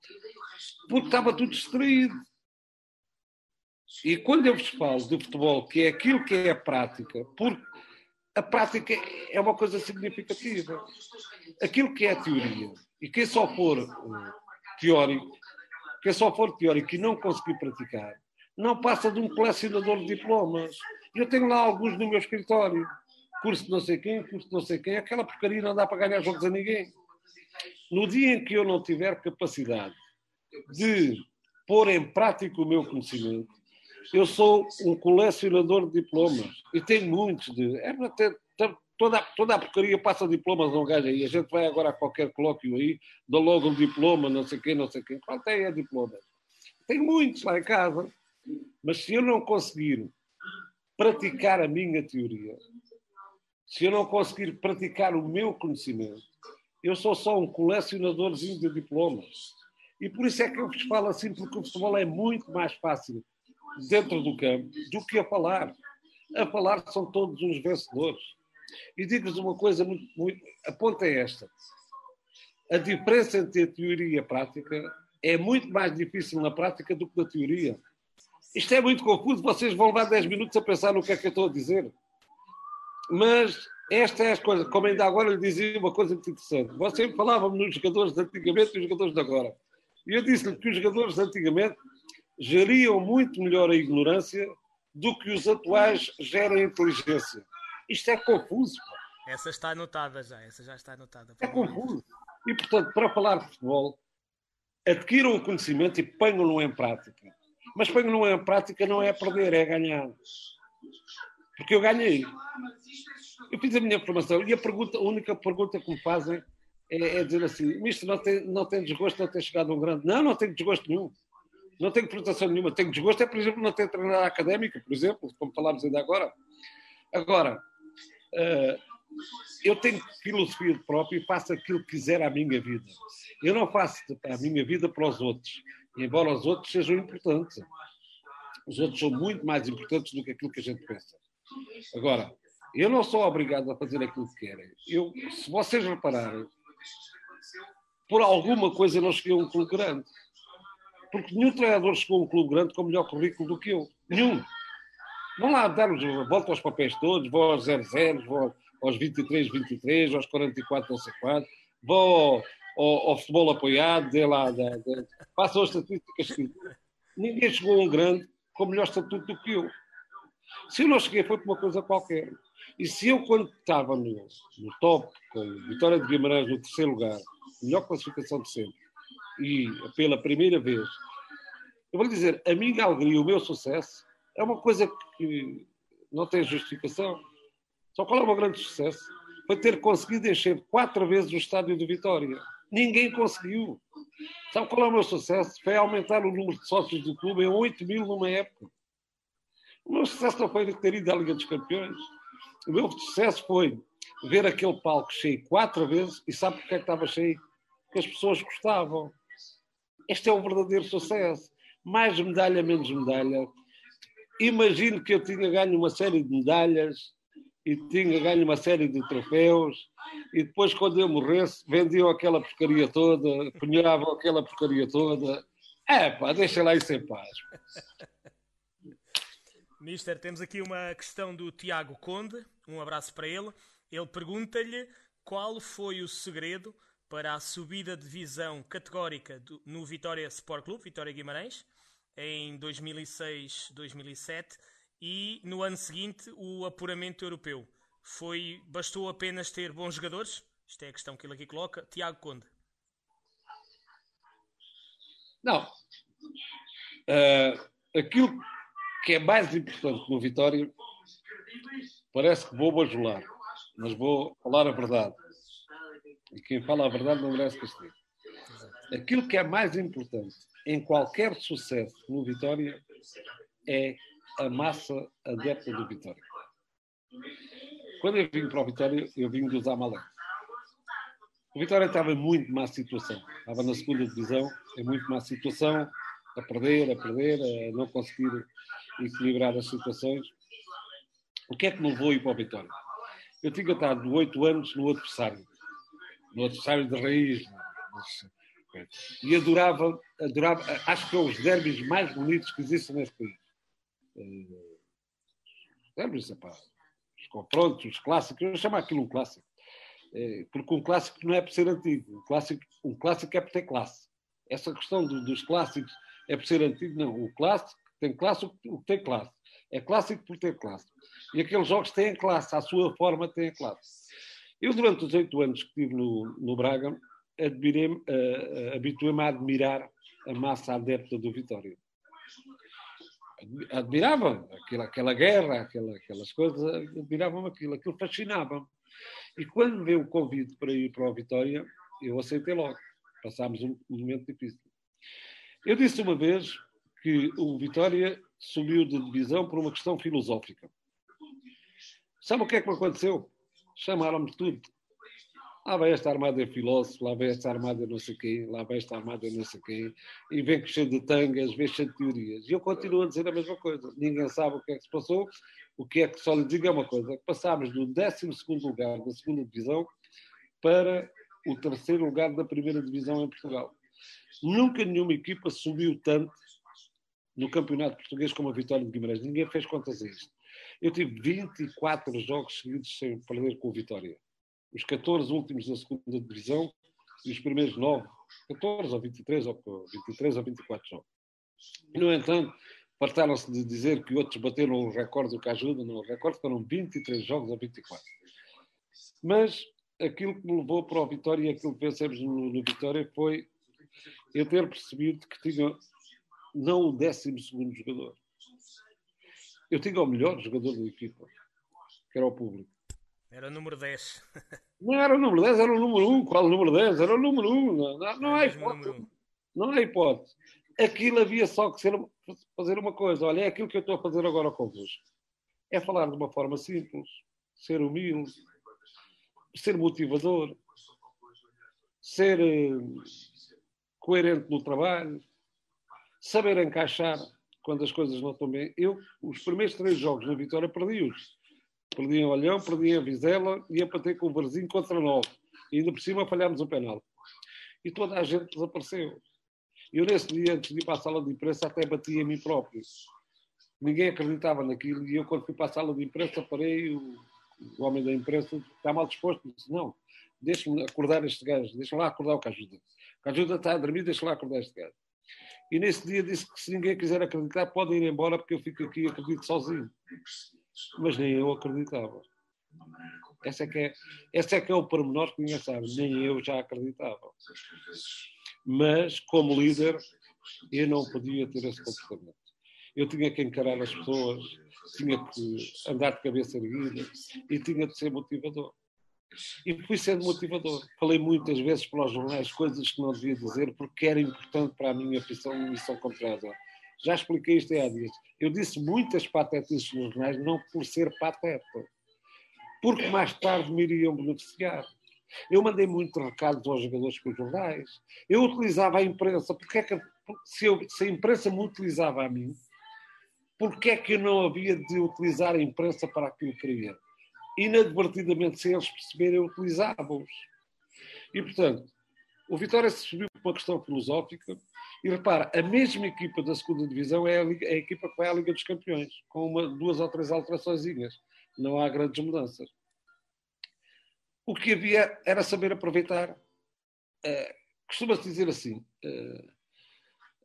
porque estava tudo distraído. E quando eu vos falo de futebol, que é aquilo que é a prática, porque a prática é uma coisa significativa. Aquilo que é teoria, e quem só for uh, teórico, quem só for teórico e não conseguir praticar, não passa de um colecionador de diplomas. Eu tenho lá alguns no meu escritório. Curso de não sei quem, curso de não sei quem. Aquela porcaria não dá para ganhar jogos a ninguém. No dia em que eu não tiver capacidade de pôr em prática o meu conhecimento, eu sou um colecionador de diplomas e tenho muitos. De, é ter, toda, toda a porcaria passa diplomas a um gajo aí. A gente vai agora a qualquer colóquio aí, dá logo um diploma, não sei quem, não sei quem. Quanto é diploma? Tenho muitos lá em casa. Mas se eu não conseguir praticar a minha teoria, se eu não conseguir praticar o meu conhecimento, eu sou só um colecionadorzinho de diplomas. E por isso é que eu vos falo assim, porque o futebol é muito mais fácil dentro do campo do que a falar. A falar são todos uns vencedores. E digo-vos uma coisa muito, muito. A ponta é esta. A diferença entre a teoria e a prática é muito mais difícil na prática do que na teoria. Isto é muito confuso, vocês vão levar 10 minutos a pensar no que é que eu estou a dizer. Mas esta é as coisas, como ainda agora lhe dizia uma coisa muito interessante. Você falava nos jogadores de antigamente e os jogadores de agora. E eu disse-lhe que os jogadores de antigamente geriam muito melhor a ignorância do que os atuais gerem a inteligência. Isto é confuso. Pô. Essa está anotada já, essa já está anotada. É confuso. E, portanto, para falar de futebol, adquiram o conhecimento e ponham-no em prática. Mas ponham-no em prática não é perder, é ganhar. Porque eu ganhei. Eu fiz a minha formação e a, pergunta, a única pergunta que me fazem é, é dizer assim: Mister, não tem, não tem desgosto de não ter chegado a um grande. Não, não tenho desgosto nenhum não tenho frustração nenhuma. Tenho desgosto, é, por exemplo, não ter treinado académica, por exemplo, como falámos ainda agora. Agora, uh, eu tenho filosofia própria e faço aquilo que quiser à minha vida. Eu não faço a minha vida para os outros, embora os outros sejam importantes. Os outros são muito mais importantes do que aquilo que a gente pensa. Agora, eu não sou obrigado a fazer aquilo que querem. Eu, se vocês repararem, por alguma coisa não cheguei a um clube grande. Porque nenhum treinador chegou a um clube grande com melhor currículo do que eu. Nenhum. Vão lá darmos volta aos papéis todos, vou aos 00, vou aos 23, 23, aos 44, não sei quanto, vou ao, ao, ao futebol apoiado, dê lá, dê, dê, façam as estatísticas que. Ninguém chegou a um grande com melhor estatuto do que eu. Se eu não cheguei, foi por uma coisa qualquer. E se eu, quando estava no, no top, com Vitória de Guimarães no terceiro lugar, melhor classificação de sempre, e pela primeira vez, eu vou lhe dizer, a minha alegria, o meu sucesso, é uma coisa que não tem justificação. Só qual é o meu grande sucesso? Foi ter conseguido encher quatro vezes o estádio de Vitória. Ninguém conseguiu. Sabe qual é o meu sucesso? Foi aumentar o número de sócios do clube em 8 mil numa época. O meu sucesso não foi ter ido à Liga dos Campeões. O meu sucesso foi ver aquele palco cheio quatro vezes e sabe porque é que estava cheio? Porque as pessoas gostavam. Este é o verdadeiro sucesso. Mais medalha, menos medalha. Imagino que eu tinha ganho uma série de medalhas e tinha ganho uma série de troféus e depois, quando eu morresse, vendiam aquela porcaria toda, punhavam aquela porcaria toda. É pá, deixa lá isso em paz. Mister, temos aqui uma questão do Tiago Conde, um abraço para ele. Ele pergunta-lhe qual foi o segredo para a subida de divisão categórica do, no Vitória Sport Clube, Vitória Guimarães, em 2006-2007 e no ano seguinte o apuramento europeu. Foi, bastou apenas ter bons jogadores? Isto é a questão que ele aqui coloca. Tiago Conde. Não. Uh, aquilo que é mais importante no Vitória, parece que vou bajular, mas vou falar a verdade. E quem fala a verdade não merece castigo. Aquilo que é mais importante em qualquer sucesso no Vitória é a massa adepta do Vitória. Quando eu vim para o Vitória, eu vim dos Amalek. O Vitória estava em muito má situação. Estava na segunda divisão, em muito má situação, a perder, a perder, a não conseguir equilibrar as situações. O que é que me levou a ir para o Vitória? Eu tinha estado oito anos no adversário no adversário de raiz. E adorava, adorava, acho que é os derbys mais bonitos que existem neste país. Uh, derbys, epá, os confrontos, os clássicos, eu chamo aquilo um clássico. Uh, porque um clássico não é por ser antigo, um clássico, um clássico é por ter classe. Essa questão do, dos clássicos é por ser antigo, não. O clássico tem classe o que tem classe. É clássico por ter classe. E aqueles jogos têm classe, à sua forma têm classe. Eu, durante os oito anos que estive no, no Braga, uh, habituei-me a admirar a massa adepta do Vitória. Admirava aquela, aquela guerra, aquela, aquelas coisas, admirava-me aquilo, aquilo fascinava-me. E quando veio o convite para ir para o Vitória, eu aceitei logo. Passámos um momento difícil. Eu disse uma vez que o Vitória subiu de divisão por uma questão filosófica. Sabe o que é que me aconteceu? Chamaram-me tudo. Lá vai esta armada de filósofo, lá vai esta armada não sei quem, lá vai esta armada não sei quem, e vem cheio de tangas, vem cheio de teorias. E eu continuo a dizer a mesma coisa. Ninguém sabe o que é que se passou, o que é que só lhe digo é uma coisa, passámos do 12 lugar da segunda divisão para o terceiro lugar da primeira divisão em Portugal. Nunca nenhuma equipa subiu tanto no campeonato português como a Vitória de Guimarães. Ninguém fez contas a isto. Eu tive 24 jogos seguidos sem perder com o Vitória. Os 14 últimos da segunda divisão e os primeiros 9, 14 ou 23 ou 23 ou 24 jogos. No entanto, fartaram-se de dizer que outros bateram o recorde do que ajuda. Recorde foram 23 jogos a 24. Mas aquilo que me levou para o Vitória e aquilo que pensamos no, no Vitória foi eu ter percebido que tinha não o 12 jogador, eu tinha o melhor jogador da equipa, que era o público. Era o número 10. não era o número 10, era o número 1. Qual o número 10? Era o número 1. Não, não, não há hipótese. Não há hipótese. Aquilo havia só que ser, fazer uma coisa. Olha, é aquilo que eu estou a fazer agora convosco. É falar de uma forma simples, ser humilde, ser motivador, ser uh, coerente no trabalho, saber encaixar quando as coisas não estão bem. Eu, os primeiros três jogos na Vitória, perdi-os. Perdi em Olhão, perdi em Vizela e empatei com o Varzinho contra nove. E ainda por cima falhámos o penal. E toda a gente desapareceu. Eu, nesse dia, antes de ir para a sala de imprensa, até bati em mim próprio. Ninguém acreditava naquilo. E eu, quando fui para a sala de imprensa, parei. O, o homem da imprensa está mal disposto. Disse: Não, deixa-me acordar este gajo. Deixa lá acordar o que ajuda. O que ajuda está a dormir, deixa lá acordar este gajo. E nesse dia disse que se ninguém quiser acreditar, podem ir embora porque eu fico aqui e acredito sozinho. Mas nem eu acreditava. Esse é que é, esse é, que é o pormenor que ninguém sabe. Nem eu já acreditava. Mas, como líder, eu não podia ter esse comportamento. Eu tinha que encarar as pessoas, tinha que andar de cabeça erguida e tinha de ser motivador. E fui sendo motivador. Falei muitas vezes para os jornais coisas que não devia dizer porque era importante para a minha missão, missão contrária. Já expliquei isto há dias. Eu disse muitas patetices nos jornais, não por ser pateta, porque mais tarde me iriam beneficiar. Eu mandei muitos recados aos jogadores com os jornais. Eu utilizava a imprensa. Porque é que, se, eu, se a imprensa me utilizava a mim, porque é que eu não havia de utilizar a imprensa para aquilo que queria? Inadvertidamente, sem eles perceberem, utilizavam-os. E, portanto, O Vitória se subiu por uma questão filosófica e repara, a mesma equipa da segunda divisão é a, Liga, é a equipa que vai à Liga dos Campeões, com uma, duas ou três alterações. Não há grandes mudanças. O que havia era saber aproveitar. Uh, Costuma-se dizer assim: uh,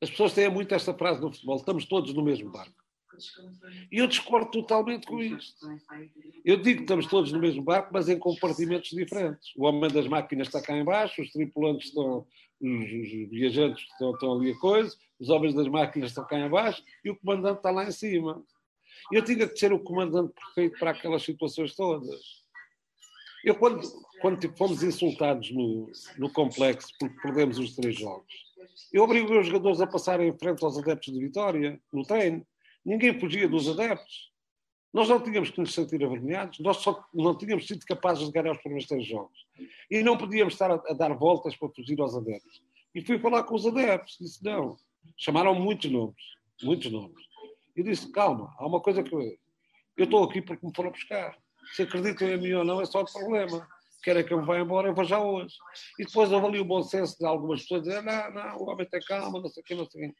as pessoas têm muito esta frase no futebol: estamos todos no mesmo barco. E eu discordo totalmente com isto. Eu digo que estamos todos no mesmo barco, mas em compartimentos diferentes. O homem das máquinas está cá embaixo, os tripulantes estão, os, viajantes estão, estão, ali a coisa, os homens das máquinas estão cá embaixo e o comandante está lá em cima. Eu tinha que ser o comandante perfeito para aquelas situações todas. Eu, quando, quando fomos insultados no, no complexo porque perdemos os três jogos, eu obriguei os jogadores a passarem em frente aos adeptos de Vitória, no treino. Ninguém fugia dos adeptos. Nós não tínhamos que nos sentir avergonhados, nós só não tínhamos sido capazes de ganhar os primeiros três jogos. E não podíamos estar a, a dar voltas para fugir aos adeptos. E fui falar com os adeptos, disse não. Chamaram muitos nomes, muitos nomes. E disse, calma, há uma coisa que eu, eu estou aqui porque me foram buscar. Se acreditam em mim ou não é só o problema. Querem que eu me vá embora, eu vou já hoje. E depois ali o bom senso de algumas pessoas dizer, não, não, o homem tem calma, não sei o quê, não sei o quê.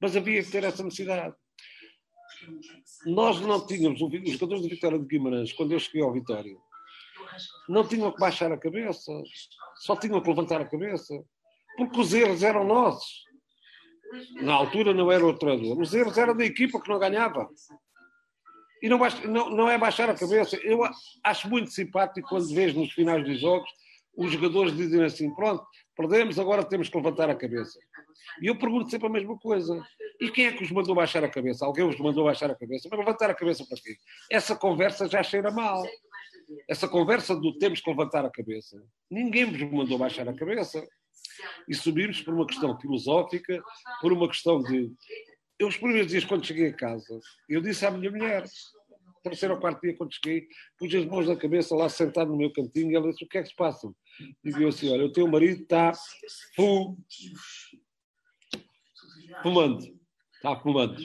Mas havia que ter essa necessidade. Nós não tínhamos, os jogadores de Vitória de Guimarães, quando eu cheguei ao Vitória, não tinham que baixar a cabeça, só tinham que levantar a cabeça, porque os erros eram nossos. Na altura não era o treinador, os erros eram da equipa que não ganhava. E não, não, não é baixar a cabeça. Eu acho muito simpático quando vês nos finais dos jogos os jogadores dizem assim: pronto, perdemos, agora temos que levantar a cabeça. E eu pergunto sempre a mesma coisa. E quem é que os mandou baixar a cabeça? Alguém os mandou baixar a cabeça? Mas levantar a cabeça para quê? Essa conversa já cheira mal. Essa conversa do temos que levantar a cabeça. Ninguém vos mandou baixar a cabeça. E subimos por uma questão filosófica, por uma questão de eu, os primeiros dias, quando cheguei a casa, eu disse à minha mulher, terceiro ou quarto dia, quando cheguei, pus as mãos na cabeça lá sentado no meu cantinho, e ela disse: O que é que se passa? Digo assim: Olha, o teu marido está fum... fumando. Está fumando.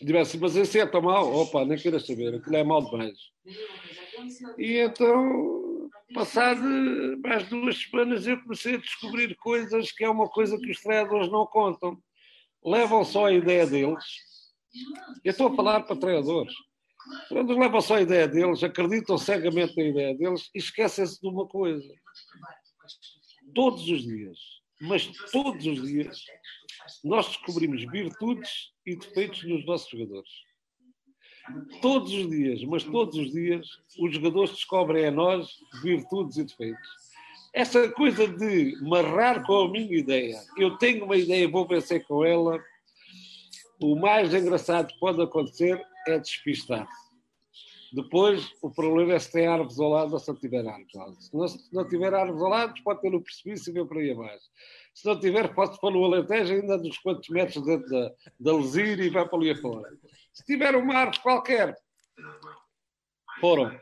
Digo assim: Mas esse é tão mal? Opa, nem queira saber, aquilo é mal demais. E então, passado mais duas semanas, eu comecei a descobrir coisas que é uma coisa que os treinadores não contam levam só a ideia deles. Eu estou a falar para treinadores. Treinadores levam só a ideia deles, acreditam cegamente na ideia deles e esquecem-se de uma coisa. Todos os dias, mas todos os dias, nós descobrimos virtudes e defeitos nos nossos jogadores. Todos os dias, mas todos os dias, os jogadores descobrem a nós virtudes e defeitos essa coisa de marrar com a minha ideia, eu tenho uma ideia, vou vencer com ela, o mais engraçado que pode acontecer é despistar-se. Depois, o problema é se tem árvores ao lado ou se não tiver árvores. Se não, se não tiver árvores ao lado, pode ter no precipício e ver para aí abaixo. Se não tiver, pode pôr no Alentejo ainda dos quantos metros dentro da, da Lesíria e vai para ali afora. Se tiver uma árvore qualquer, foram.